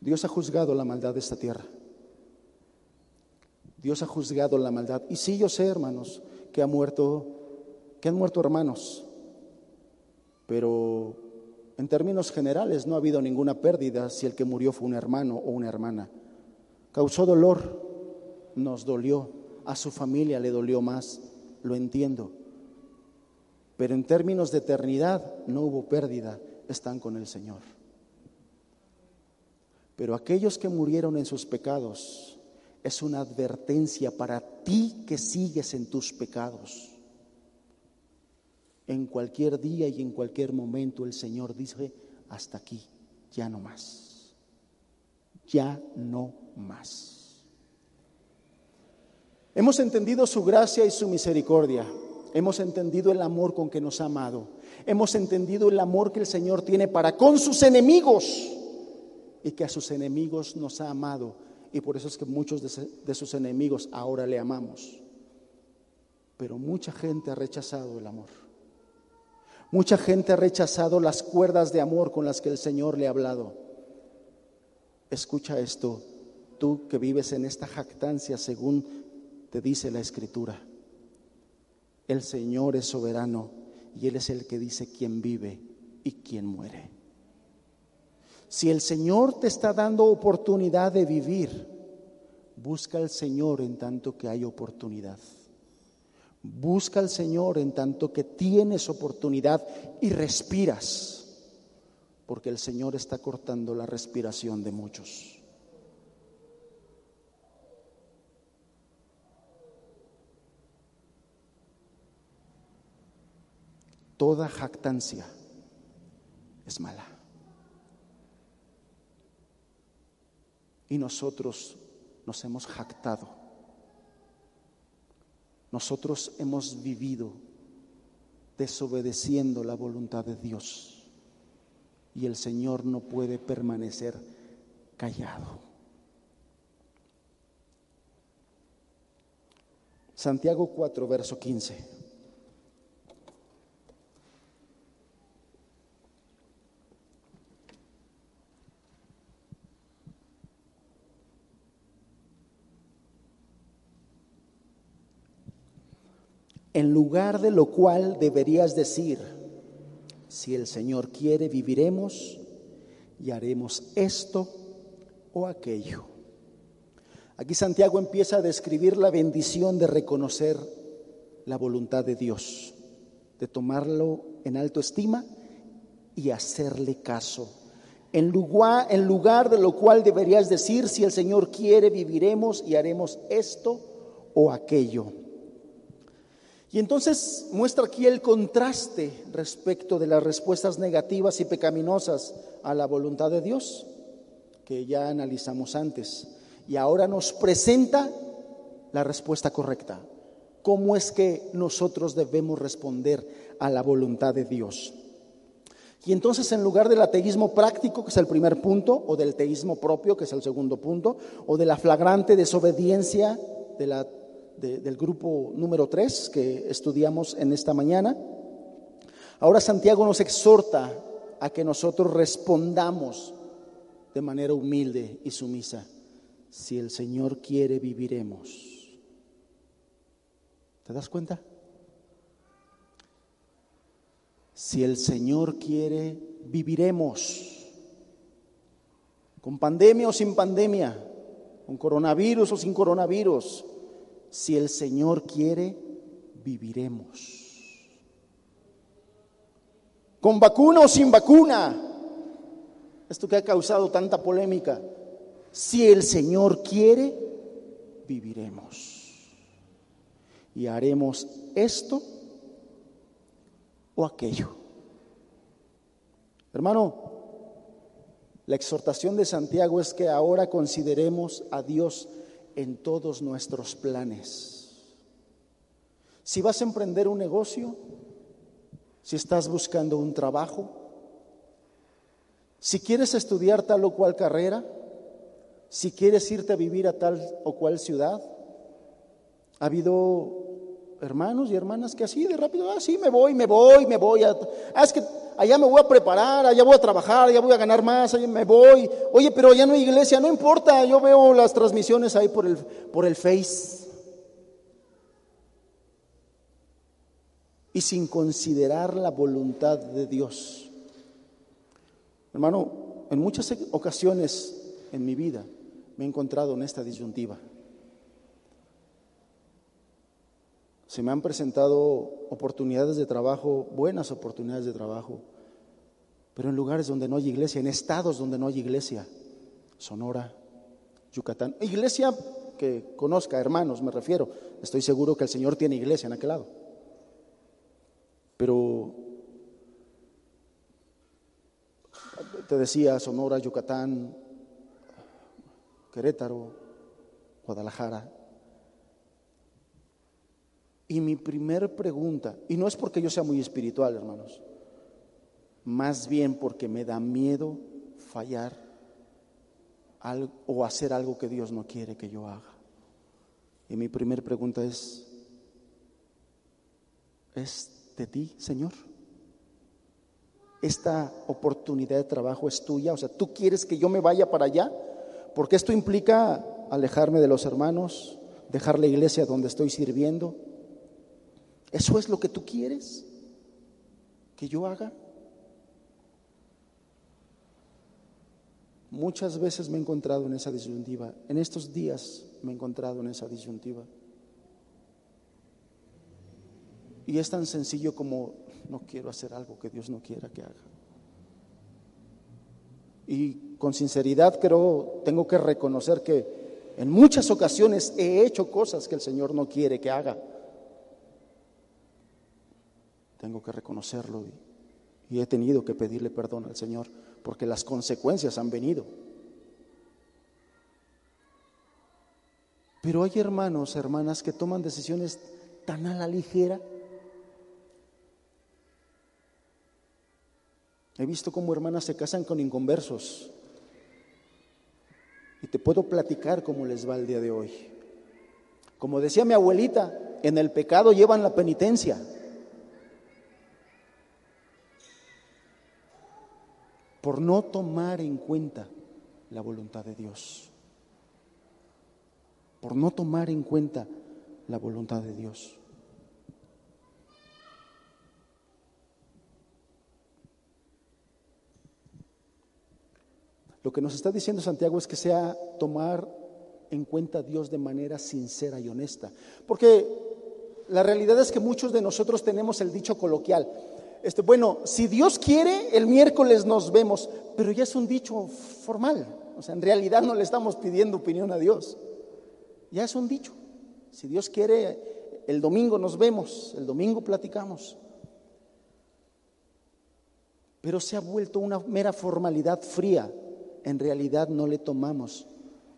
Dios ha juzgado la maldad de esta tierra. Dios ha juzgado la maldad. Y sí, yo sé, hermanos, que ha muerto, que han muerto hermanos, pero en términos generales, no ha habido ninguna pérdida si el que murió fue un hermano o una hermana. Causó dolor, nos dolió, a su familia le dolió más, lo entiendo. Pero en términos de eternidad no hubo pérdida, están con el Señor. Pero aquellos que murieron en sus pecados es una advertencia para ti que sigues en tus pecados. En cualquier día y en cualquier momento el Señor dice, hasta aquí, ya no más. Ya no más. Hemos entendido su gracia y su misericordia. Hemos entendido el amor con que nos ha amado. Hemos entendido el amor que el Señor tiene para con sus enemigos y que a sus enemigos nos ha amado. Y por eso es que muchos de, sus enemigos ahora le amamos. Pero mucha gente ha rechazado el amor. Mucha gente ha rechazado las cuerdas de amor con las que el Señor le ha hablado. Escucha esto, tú que vives en esta jactancia según te dice la Escritura. El Señor es soberano y Él es el que dice quién vive y quién muere. Si el Señor te está dando oportunidad de vivir, busca al Señor en tanto que hay oportunidad. Busca al Señor en tanto que tienes oportunidad y respiras, porque el Señor está cortando la respiración de muchos. Toda jactancia es mala. Y nosotros nos hemos jactado. Nosotros hemos vivido desobedeciendo la voluntad de Dios. Y el Señor no puede permanecer callado. Santiago 4, verso 15. En lugar de lo cual deberías decir, si el Señor quiere, viviremos y haremos esto o aquello. Aquí Santiago empieza a describir la bendición de reconocer la voluntad de Dios, de tomarlo en alto estima y hacerle caso. En lugar, en lugar de lo cual deberías decir, si el Señor quiere, viviremos y haremos esto o aquello. Y entonces muestra aquí el contraste respecto de las respuestas negativas y pecaminosas a la voluntad de Dios, que ya analizamos antes. Y ahora nos presenta la respuesta correcta. ¿Cómo es que nosotros debemos responder a la voluntad de Dios? Y entonces en lugar del ateísmo práctico, que es el primer punto, o del teísmo propio, que es el segundo punto, o de la flagrante desobediencia de la del grupo número 3 que estudiamos en esta mañana. Ahora Santiago nos exhorta a que nosotros respondamos de manera humilde y sumisa. Si el Señor quiere, viviremos. ¿Te das cuenta? Si el Señor quiere, viviremos. Con pandemia o sin pandemia, con coronavirus o sin coronavirus, si el Señor quiere, viviremos. Con vacuna o sin vacuna. Esto que ha causado tanta polémica. Si el Señor quiere, viviremos. Y haremos esto o aquello. Hermano, la exhortación de Santiago es que ahora consideremos a Dios en todos nuestros planes. Si vas a emprender un negocio, si estás buscando un trabajo, si quieres estudiar tal o cual carrera, si quieres irte a vivir a tal o cual ciudad, ha habido hermanos y hermanas que así de rápido, ah, sí, me voy, me voy, me voy. A, ah, es que allá me voy a preparar, allá voy a trabajar, allá voy a ganar más, allá me voy. Oye, pero allá no hay iglesia, no importa, yo veo las transmisiones ahí por el, por el Face. Y sin considerar la voluntad de Dios. Hermano, en muchas ocasiones en mi vida me he encontrado en esta disyuntiva. Se me han presentado oportunidades de trabajo, buenas oportunidades de trabajo, pero en lugares donde no hay iglesia, en estados donde no hay iglesia, Sonora, Yucatán, iglesia que conozca, hermanos, me refiero, estoy seguro que el Señor tiene iglesia en aquel lado, pero te decía Sonora, Yucatán, Querétaro, Guadalajara, y mi primer pregunta, y no es porque yo sea muy espiritual, hermanos, más bien porque me da miedo fallar o hacer algo que Dios no quiere que yo haga. Y mi primer pregunta es, ¿es de ti, Señor? ¿Esta oportunidad de trabajo es tuya? O sea, ¿tú quieres que yo me vaya para allá? Porque esto implica alejarme de los hermanos, dejar la iglesia donde estoy sirviendo, ¿Eso es lo que tú quieres que yo haga? Muchas veces me he encontrado en esa disyuntiva. En estos días me he encontrado en esa disyuntiva. Y es tan sencillo como no quiero hacer algo que Dios no quiera que haga. Y con sinceridad creo, tengo que reconocer que en muchas ocasiones he hecho cosas que el Señor no quiere que haga. Tengo que reconocerlo y, he tenido que pedirle perdón al Señor porque las consecuencias han venido. Pero hay hermanos, hermanas que toman decisiones tan a la ligera. He visto cómo hermanas se casan con inconversos. Y te puedo platicar cómo les va el día de hoy. Como decía mi abuelita, en el pecado llevan la penitencia. Por no tomar en cuenta la voluntad de Dios. Por no tomar en cuenta la voluntad de Dios. Lo que nos está diciendo Santiago es que sea tomar en cuenta a Dios de manera sincera y honesta. Porque la realidad es que muchos de nosotros tenemos el dicho coloquial. Este, bueno, si Dios quiere, el miércoles nos vemos, pero ya es un dicho formal. O sea, en realidad no le estamos pidiendo opinión a Dios. Ya es un dicho. Si Dios quiere, el domingo nos vemos, el domingo platicamos. Pero se ha vuelto una mera formalidad fría en realidad no le tomamos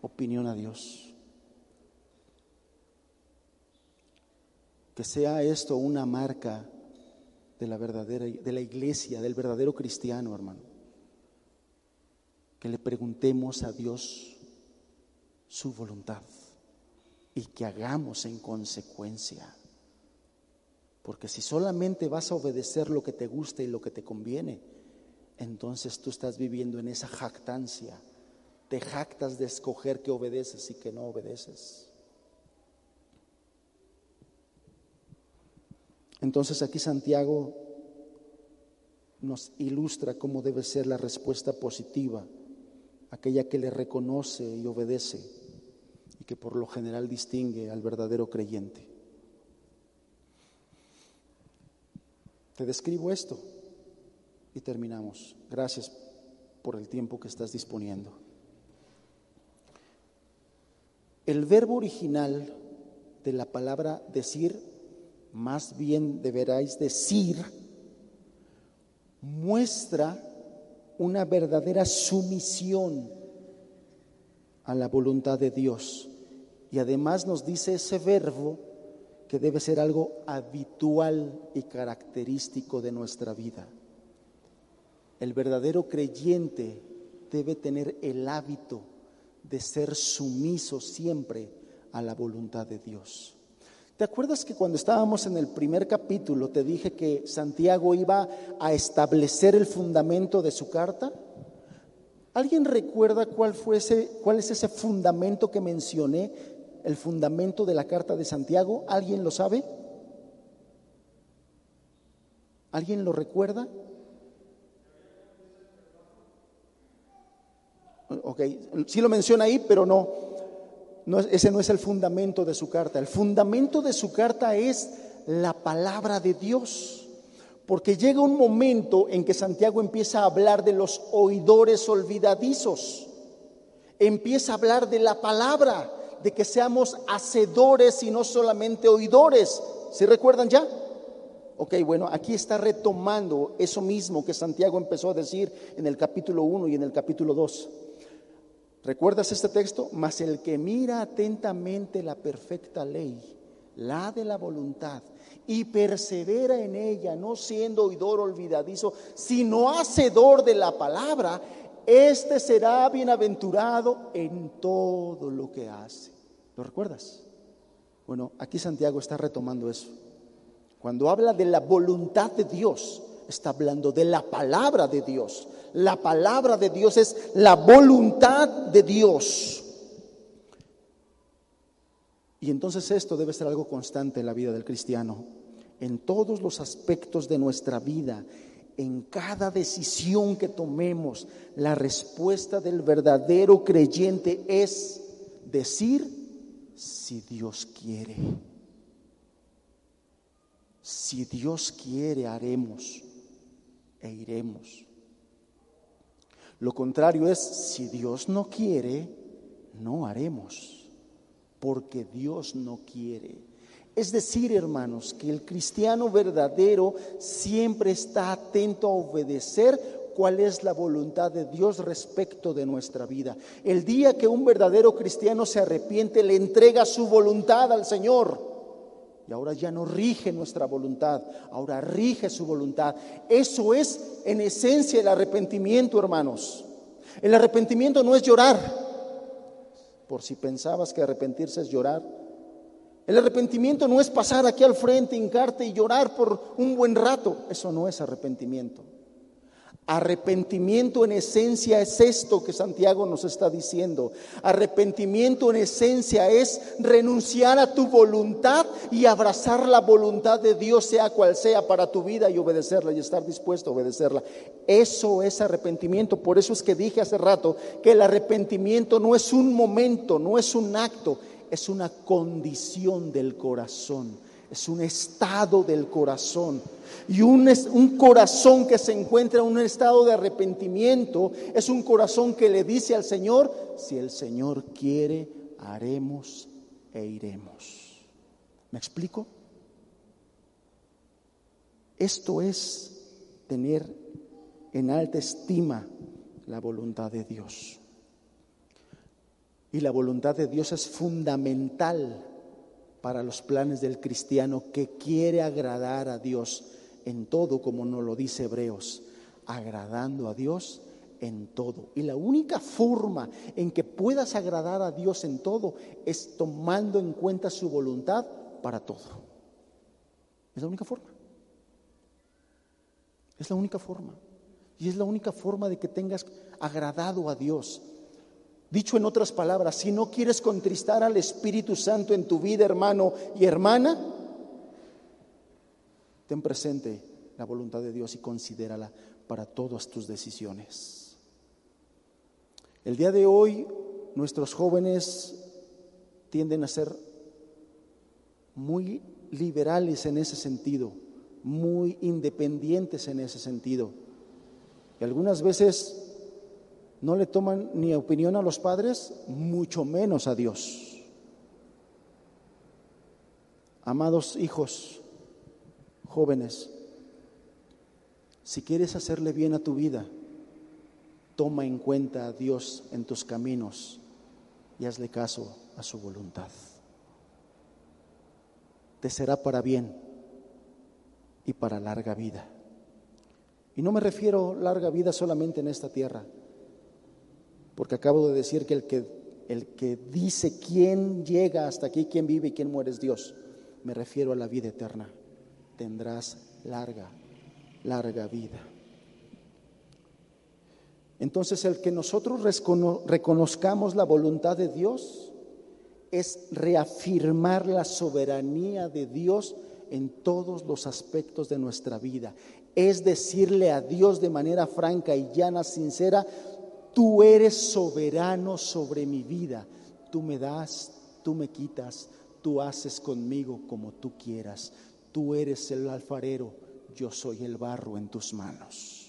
opinión a Dios. Que sea esto una marca de la verdadera de la iglesia, del verdadero cristiano, hermano. Que le preguntemos a Dios su voluntad y que hagamos en consecuencia. Porque si solamente vas a obedecer lo que te gusta y lo que te conviene, entonces tú estás viviendo en esa jactancia. Te jactas de escoger que obedeces y que no obedeces. Entonces aquí Santiago nos ilustra cómo debe ser la respuesta positiva, aquella que le reconoce y obedece y que por lo general distingue al verdadero creyente. Te describo esto y terminamos. Gracias por el tiempo que estás disponiendo. El verbo original de la palabra decir, más bien deberáis decir, muestra una verdadera sumisión a la voluntad de Dios. Y además nos dice ese verbo que debe ser algo habitual y característico de nuestra vida. El verdadero creyente debe tener el hábito de ser sumiso siempre a la voluntad de Dios. ¿Te acuerdas que cuando estábamos en el primer capítulo te dije que Santiago iba a establecer el fundamento de su carta? ¿Alguien recuerda cuál, fue ese, cuál es ese fundamento que mencioné, el fundamento de la carta de Santiago? ¿Alguien lo sabe? ¿Alguien lo recuerda? Ok, sí lo menciona ahí, pero no, no, ese no es el fundamento de su carta. El fundamento de su carta es la palabra de Dios. Porque llega un momento en que Santiago empieza a hablar de los oidores olvidadizos. Empieza a hablar de la palabra, de que seamos hacedores y no solamente oidores. ¿Se recuerdan ya? Ok, bueno, aquí está retomando eso mismo que Santiago empezó a decir en el capítulo 1 y en el capítulo 2. ¿Recuerdas este texto? Mas el que mira atentamente la perfecta ley, la de la voluntad, y persevera en ella, no siendo oidor olvidadizo, sino hacedor de la palabra, este será bienaventurado en todo lo que hace. ¿Lo recuerdas? Bueno, aquí Santiago está retomando eso. Cuando habla de la voluntad de Dios, está hablando de la palabra de Dios. La palabra de Dios es la voluntad de Dios. Y entonces esto debe ser algo constante en la vida del cristiano. En todos los aspectos de nuestra vida, en cada decisión que tomemos, la respuesta del verdadero creyente es decir, si Dios quiere. Si Dios quiere, haremos e iremos. Lo contrario es, si Dios no quiere, no haremos, porque Dios no quiere. Es decir, hermanos, que el cristiano verdadero siempre está atento a obedecer cuál es la voluntad de Dios respecto de nuestra vida. El día que un verdadero cristiano se arrepiente, le entrega su voluntad al Señor. Y ahora ya no rige nuestra voluntad, ahora rige su voluntad. Eso es en esencia el arrepentimiento, hermanos. El arrepentimiento no es llorar, por si pensabas que arrepentirse es llorar. El arrepentimiento no es pasar aquí al frente, hincarte y llorar por un buen rato. Eso no es arrepentimiento. Arrepentimiento en esencia es esto que Santiago nos está diciendo. Arrepentimiento en esencia es renunciar a tu voluntad y abrazar la voluntad de Dios, sea cual sea, para tu vida y obedecerla y estar dispuesto a obedecerla. Eso es arrepentimiento. Por eso es que dije hace rato que el arrepentimiento no es un momento, no es un acto, es una condición del corazón, es un estado del corazón. Y un, corazón que se encuentra en un estado de arrepentimiento es un corazón que le dice al Señor, si el Señor quiere, haremos e iremos. ¿Me explico? Esto es tener en alta estima la voluntad de Dios. Y la voluntad de Dios es fundamental para los planes del cristiano que quiere agradar a Dios en todo, como nos lo dice Hebreos, agradando a Dios en todo. Y la única forma en que puedas agradar a Dios en todo es tomando en cuenta su voluntad para todo. Es la única forma. Es la única forma. Y es la única forma de que tengas agradado a Dios. Dicho en otras palabras, si no quieres contristar al Espíritu Santo en tu vida, hermano y hermana, ten presente la voluntad de Dios y considérala para todas tus decisiones. El día de hoy nuestros jóvenes tienden a ser muy liberales en ese sentido, muy independientes en ese sentido. Y algunas veces no le toman ni opinión a los padres, mucho menos a Dios. Amados hijos, jóvenes, si quieres hacerle bien a tu vida, toma en cuenta a Dios en tus caminos y hazle caso a su voluntad. Te será para bien y para larga vida. Y no me refiero larga vida solamente en esta tierra porque acabo de decir que el que, el que dice quién llega hasta aquí, quién vive y quién muere es Dios. Me refiero a la vida eterna. Tendrás larga, larga vida. Entonces el que nosotros reconozcamos la voluntad de Dios es reafirmar la soberanía de Dios en todos los aspectos de nuestra vida. Es decirle a Dios de manera franca y llana, sincera, Tú eres soberano sobre mi vida. Tú me das, tú me quitas, tú haces conmigo como tú quieras. Tú eres el alfarero, yo soy el barro en tus manos.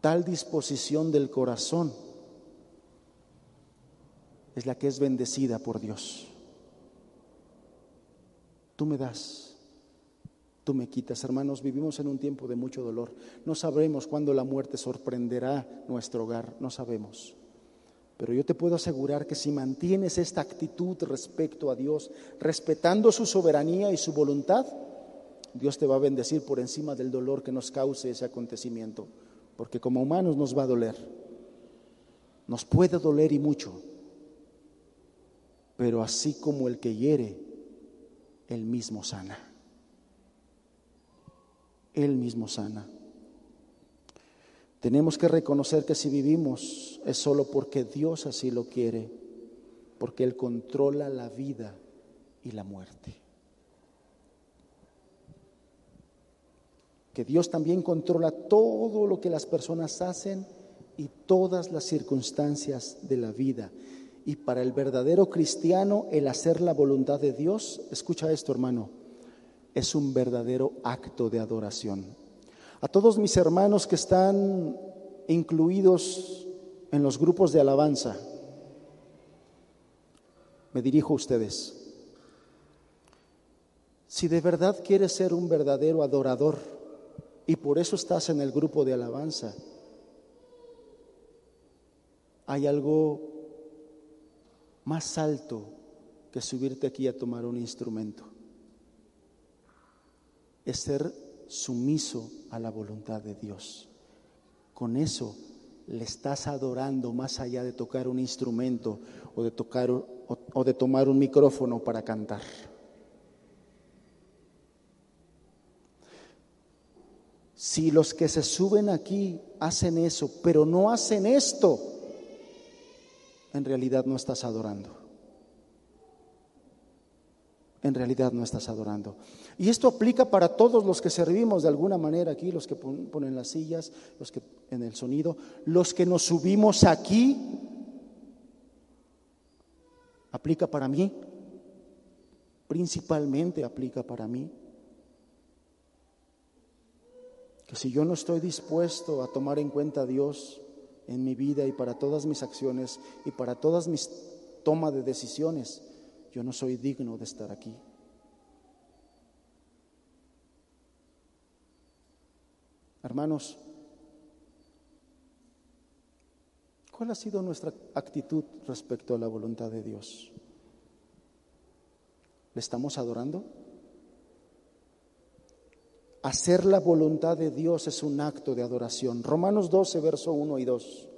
Tal disposición del corazón es la que es bendecida por Dios. Tú me das, tú me quitas. Hermanos, vivimos en un tiempo de mucho dolor. No sabremos cuándo la muerte sorprenderá nuestro hogar, no sabemos. Pero yo te puedo asegurar que si mantienes esta actitud respecto a Dios, respetando su soberanía y su voluntad, Dios te va a bendecir por encima del dolor que nos cause ese acontecimiento. Porque como humanos nos va a doler. Nos puede doler y mucho. Pero así como el que hiere, el mismo sana. Él mismo sana. Tenemos que reconocer que si vivimos es solo porque Dios así lo quiere, porque Él controla la vida y la muerte. Que Dios también controla todo lo que las personas hacen y todas las circunstancias de la vida. Y para el verdadero cristiano, el hacer la voluntad de Dios, escucha esto hermano, es un verdadero acto de adoración. A todos mis hermanos que están incluidos en los grupos de alabanza, Me dirijo a ustedes. Si de verdad quieres ser un verdadero adorador y por eso estás en el grupo de alabanza, hay algo más alto que subirte aquí a tomar un instrumento. Es ser sumiso a la voluntad de Dios. Con eso le estás adorando más allá de tocar un instrumento o de tocar o, de tomar un micrófono para cantar. Si los que se suben aquí hacen eso, pero no hacen esto, en realidad no estás adorando. En realidad no estás adorando. Y esto aplica para todos los que servimos de alguna manera aquí, los que ponen las sillas, los que en el sonido, los que nos subimos aquí. Aplica para mí. Principalmente aplica para mí. que si yo no estoy dispuesto a tomar en cuenta a Dios en mi vida y para todas mis acciones y para todas mis tomas de decisiones, yo no soy digno de estar aquí. Hermanos, ¿cuál ha sido nuestra actitud respecto a la voluntad de Dios? ¿Le estamos adorando? Hacer la voluntad de Dios es un acto de adoración. Romanos 12, verso 1 y 2.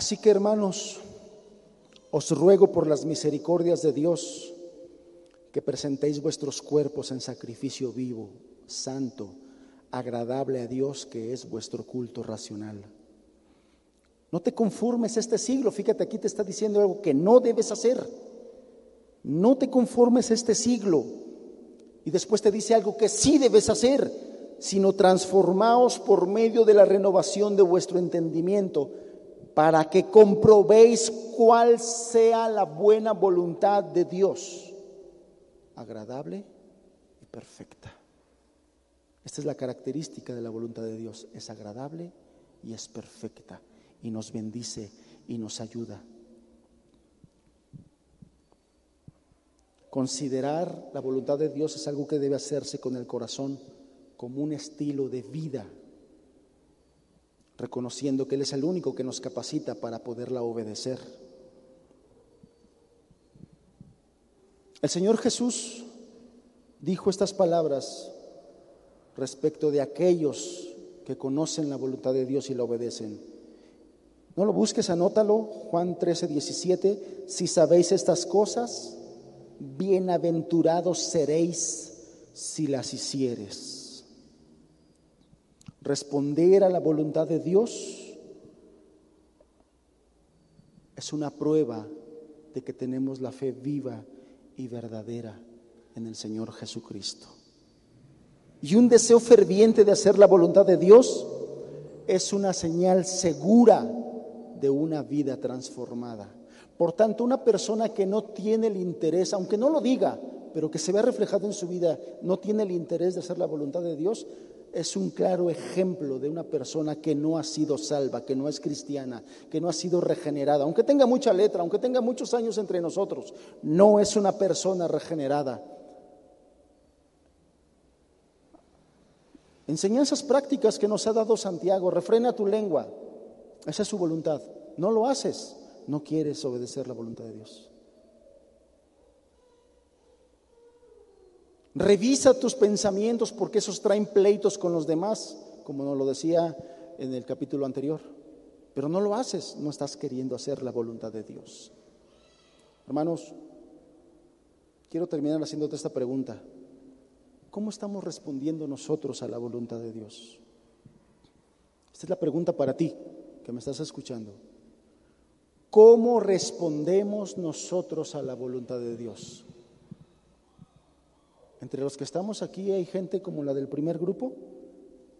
Así que hermanos, os ruego por las misericordias de Dios que presentéis vuestros cuerpos en sacrificio vivo santo, agradable a Dios, que es vuestro culto racional. No te conformes este siglo. Fíjate, aquí te está diciendo algo que no debes hacer. No te conformes este siglo. Y después te dice algo que sí debes hacer, sino transformaos por medio de la renovación de vuestro entendimiento, para que comprobéis cuál sea la buena voluntad de Dios, agradable y perfecta. Esta es la característica de la voluntad de Dios. Es agradable y es perfecta y nos bendice y nos ayuda. Considerar la voluntad de Dios es algo que debe hacerse con el corazón como un estilo de vida, reconociendo que Él es el único que nos capacita para poderla obedecer. El Señor Jesús dijo estas palabras respecto de aquellos que conocen la voluntad de Dios y la obedecen. No lo busques, anótalo, Juan 13, 17. Si sabéis estas cosas, bienaventurados seréis si las hicieres. Responder a la voluntad de Dios es una prueba de que tenemos la fe viva y verdadera en el Señor Jesucristo y un deseo ferviente de hacer la voluntad de Dios es una señal segura de una vida transformada. Por tanto, una persona que no tiene el interés, aunque no lo diga, pero que se ve reflejado en su vida, no tiene el interés de hacer la voluntad de Dios, es un claro ejemplo de una persona que no ha sido salva, que no es cristiana, que no ha sido regenerada. Aunque tenga mucha letra, aunque tenga muchos años entre nosotros, no es una persona regenerada. Enseñanzas prácticas que nos ha dado Santiago. Refrena tu lengua. Esa es su voluntad. No lo haces. No quieres obedecer la voluntad de Dios. Revisa tus pensamientos porque esos traen pleitos con los demás, como nos lo decía en el capítulo anterior. Pero no lo haces, no estás queriendo hacer la voluntad de Dios. Hermanos, quiero terminar haciéndote esta pregunta. ¿Cómo estamos respondiendo nosotros a la voluntad de Dios? Esta es la pregunta para ti, que me estás escuchando. ¿Cómo respondemos nosotros a la voluntad de Dios? Entre los que estamos aquí hay gente como la del primer grupo,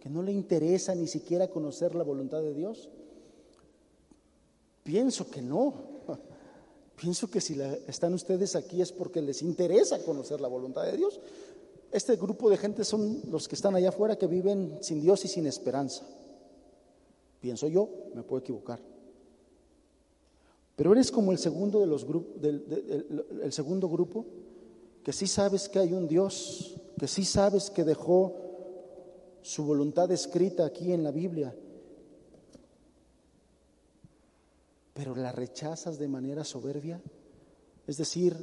que no le interesa ni siquiera conocer la voluntad de Dios. Pienso que no. <laughs> Pienso que si están ustedes aquí es porque les interesa conocer la voluntad de Dios. Este grupo de gente son los que están allá afuera que viven sin Dios y sin esperanza. Pienso yo, me puedo equivocar. Pero eres como el segundo de los grupos, el segundo grupo, que sí sabes que hay un Dios, que sí sabes que dejó su voluntad escrita aquí en la Biblia, pero la rechazas de manera soberbia, es decir,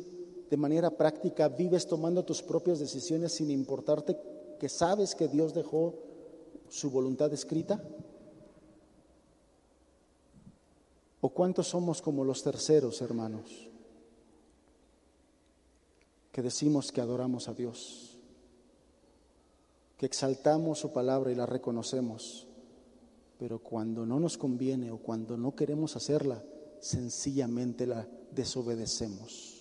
de manera práctica vives tomando tus propias decisiones sin importarte que sabes que Dios dejó su voluntad escrita. ¿O cuántos somos como los terceros, hermanos? Que decimos que adoramos a Dios, que exaltamos su palabra y la reconocemos, pero cuando no nos conviene o cuando no queremos hacerla, sencillamente la desobedecemos.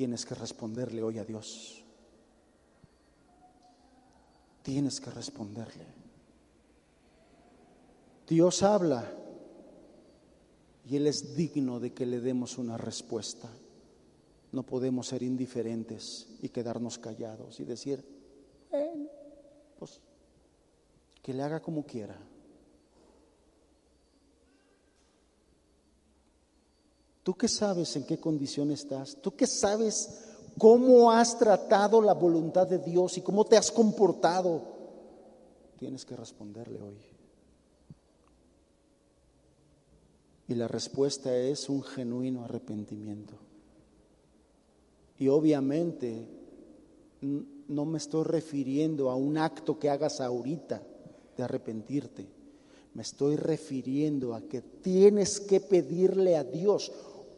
Tienes que responderle hoy a Dios. Tienes que responderle. Dios habla y Él es digno de que le demos una respuesta. No podemos ser indiferentes y quedarnos callados y decir, bueno, pues que le haga como quiera. ¿Tú qué sabes en qué condición estás? ¿Tú qué sabes cómo has tratado la voluntad de Dios y cómo te has comportado? Tienes que responderle hoy. Y la respuesta es un genuino arrepentimiento. Y obviamente no me estoy refiriendo a un acto que hagas ahorita de arrepentirte. Me estoy refiriendo a que tienes que pedirle a Dios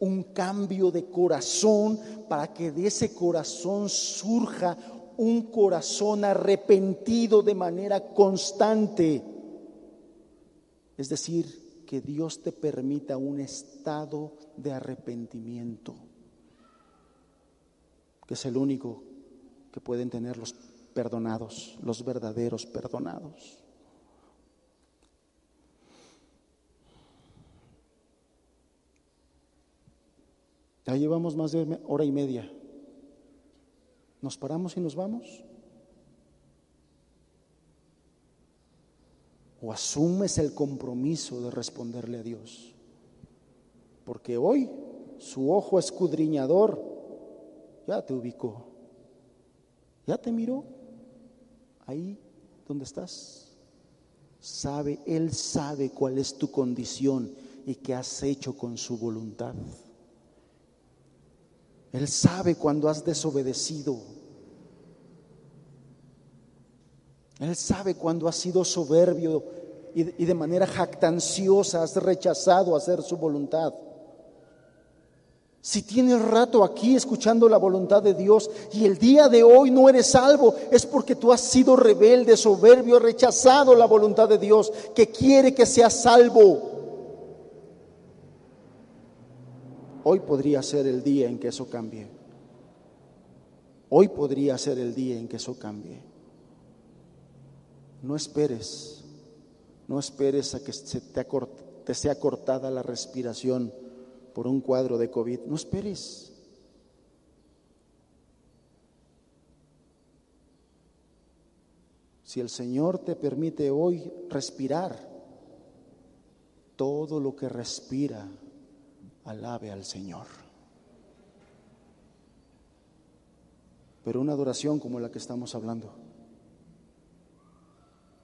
un cambio de corazón para que de ese corazón surja un corazón arrepentido de manera constante. Es decir, que Dios te permita un estado de arrepentimiento, que es el único que pueden tener los perdonados, los verdaderos perdonados. Ya llevamos más de hora y media. ¿Nos paramos y nos vamos? ¿O asumes el compromiso de responderle a Dios? Porque hoy su ojo escudriñador ya te ubicó, ya te miró ahí donde estás. Sabe, Él sabe cuál es tu condición y qué has hecho con su voluntad. Él sabe cuando has desobedecido. Él sabe cuando has sido soberbio y, de manera jactanciosa has rechazado hacer su voluntad. Si tienes rato aquí escuchando la voluntad de Dios y el día de hoy no eres salvo, es porque tú has sido rebelde, soberbio, rechazado la voluntad de Dios, que quiere que seas salvo. Hoy podría ser el día en que eso cambie. Hoy podría ser el día en que eso cambie. No esperes, no esperes a que se te, te sea cortada la respiración por un cuadro de COVID. No esperes. Si el Señor te permite hoy respirar, todo lo que respira alabe al Señor. Pero una adoración como la que estamos hablando,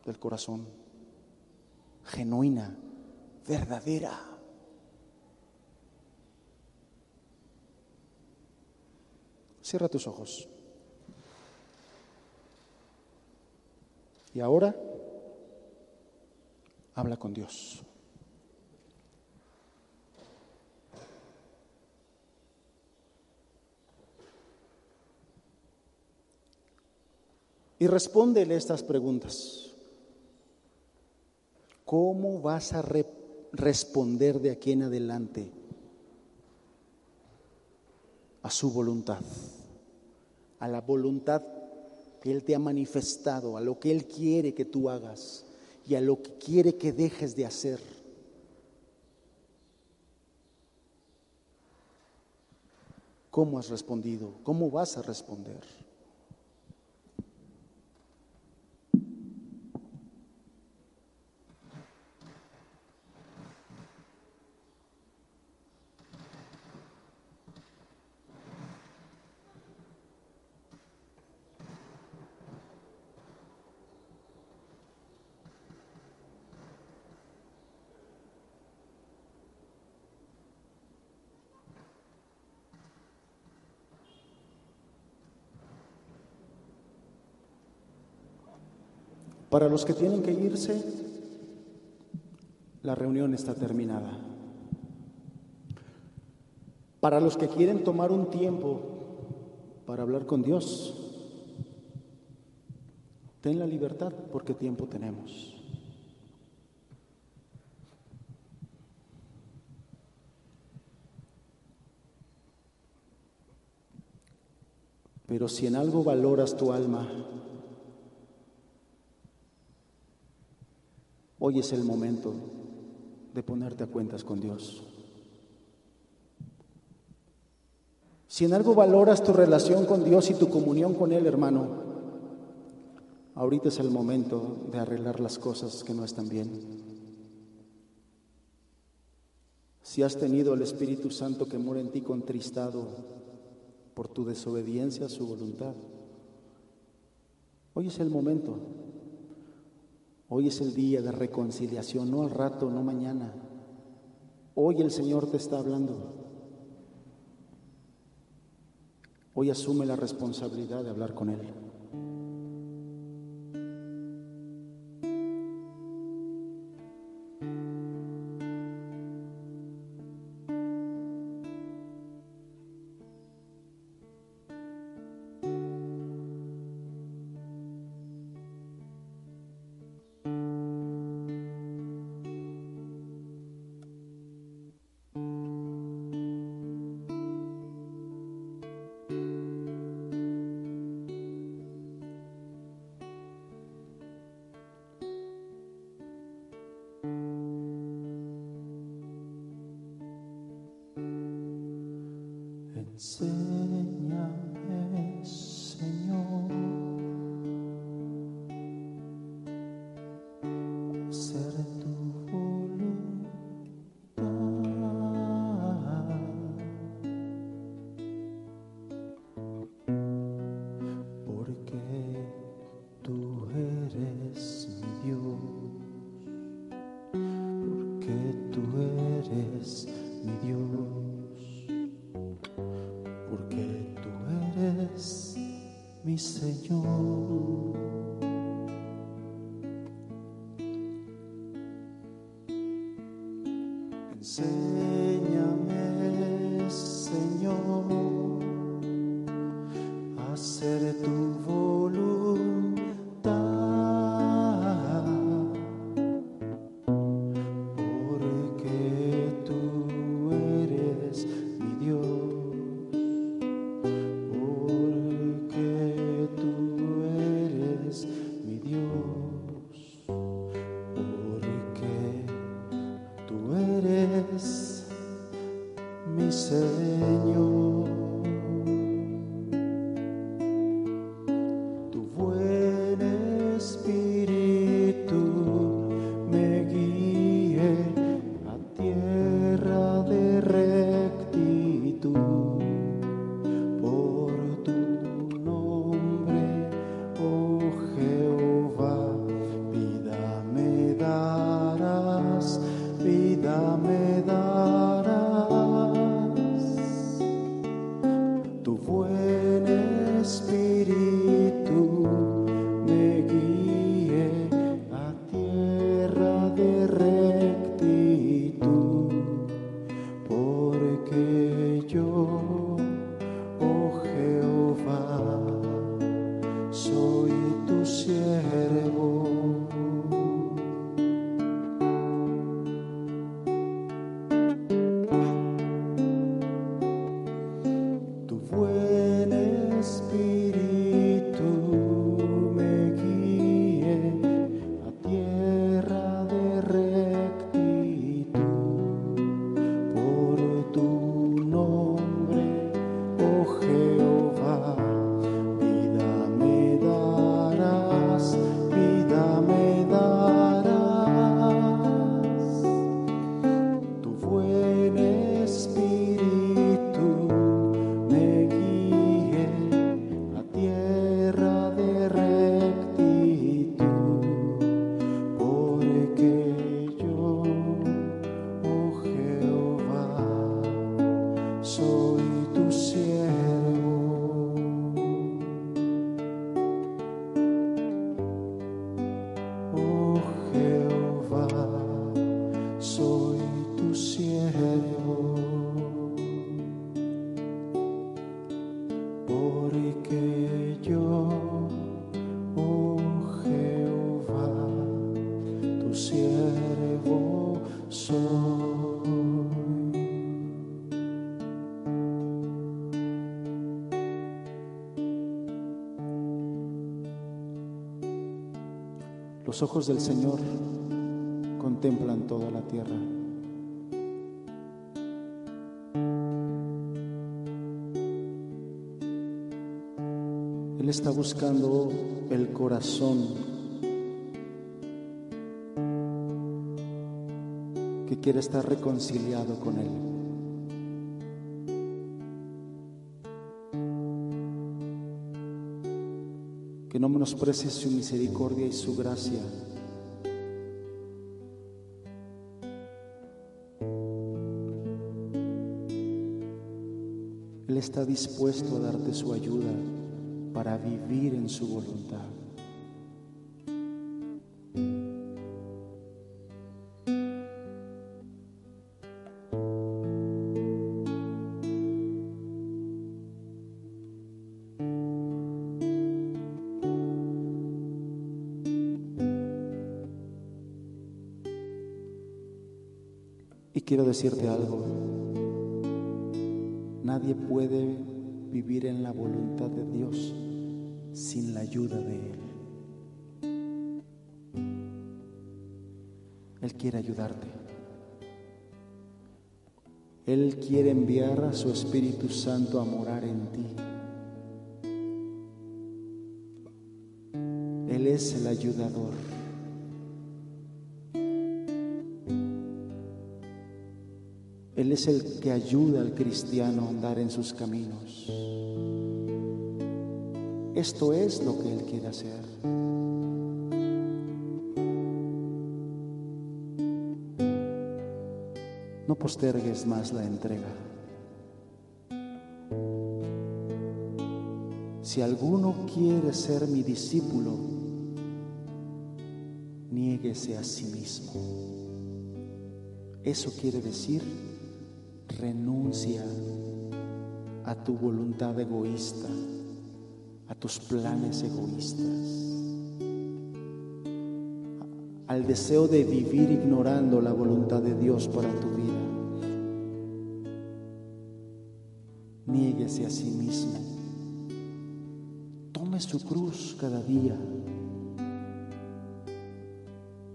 del corazón, genuina, verdadera. Cierra tus ojos. Y ahora habla con Dios. Y respóndele estas preguntas. ¿Cómo vas a responder de aquí en adelante a su voluntad, a la voluntad que Él te ha manifestado, a lo que Él quiere que tú hagas y a lo que quiere que dejes de hacer. ¿Cómo has respondido? ¿Cómo vas a responder? Para los que tienen que irse, la reunión está terminada. Para los que quieren tomar un tiempo para hablar con Dios, ten la libertad porque tiempo tenemos. Pero si en algo valoras tu alma, Hoy es el momento de ponerte a cuentas con Dios. Si en algo valoras tu relación con Dios y tu comunión con Él, hermano, ahorita es el momento de arreglar las cosas que no están bien. Si has tenido el Espíritu Santo que mora en ti contristado por tu desobediencia a su voluntad, hoy es el momento Hoy es el día de reconciliación, no al rato, no mañana. Hoy el Señor te está hablando. Hoy asume la responsabilidad de hablar con Él. Los ojos del Señor contemplan toda la tierra. Él está buscando el corazón que quiere estar reconciliado con Él. Que no menosprecie su misericordia y su gracia. Él está dispuesto a darte su ayuda para vivir en su voluntad. Decirte algo, nadie puede vivir en la voluntad de Dios sin la ayuda de Él. Él quiere ayudarte. Él quiere enviar a su Espíritu Santo a morar en ti. Él es el ayudador. Es el que ayuda al cristiano a andar en sus caminos. Esto es lo que Él quiere hacer. No postergues más la entrega. Si alguno quiere ser mi discípulo, niéguese a sí mismo. Eso quiere decir renuncia a tu voluntad egoísta, a tus planes egoístas, al deseo de vivir ignorando la voluntad de Dios para tu vida. Niéguese a sí mismo. Tome su cruz cada día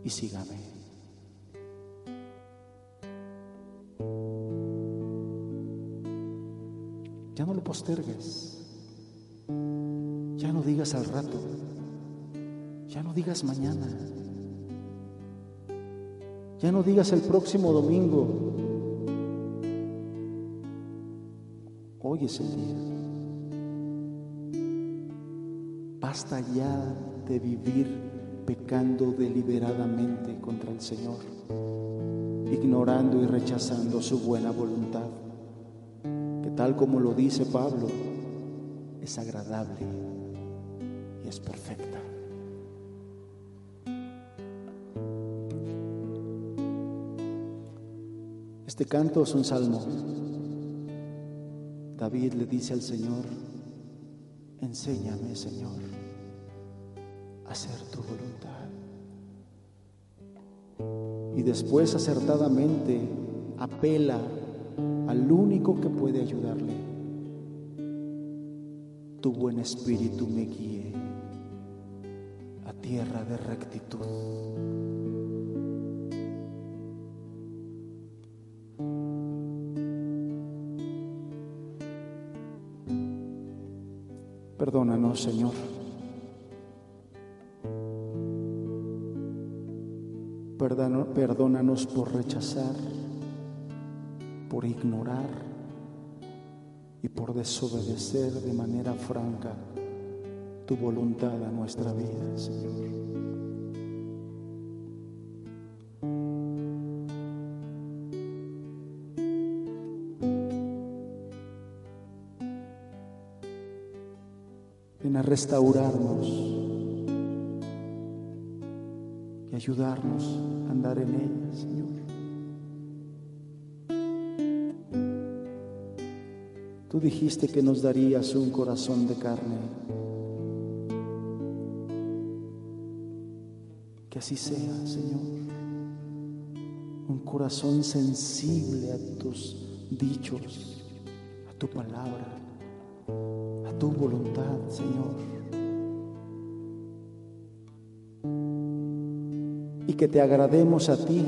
y sígame. Postergues. Ya no digas al rato. Ya no digas mañana. Ya no digas el próximo domingo. Hoy es el día. Basta ya de vivir pecando deliberadamente contra el Señor, ignorando y rechazando su buena voluntad tal como lo dice Pablo, es agradable y es perfecta. Este canto es un salmo. David le dice al Señor, enséñame Señor a hacer tu voluntad. Y después acertadamente apela al único que puede ayudarle. Tu buen espíritu me guíe a tierra de rectitud. Perdónanos, Señor. Perdónanos por rechazar por ignorar y por desobedecer de manera franca tu voluntad a nuestra vida, Señor. Ven a restaurarnos y ayudarnos a andar en ella, Señor. Dijiste que nos darías un corazón de carne, Que así sea, Señor. Un corazón sensible a tus dichos, a tu palabra, a tu voluntad, Señor. Y que te agrademos a ti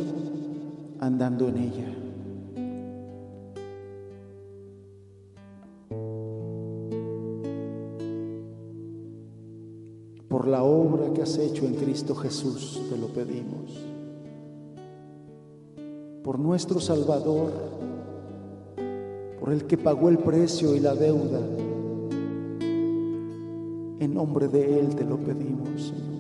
andando en ella. Hecho en Cristo Jesús, te lo pedimos. Por nuestro Salvador, por el que pagó el precio y la deuda. En nombre de Él te lo pedimos, Señor.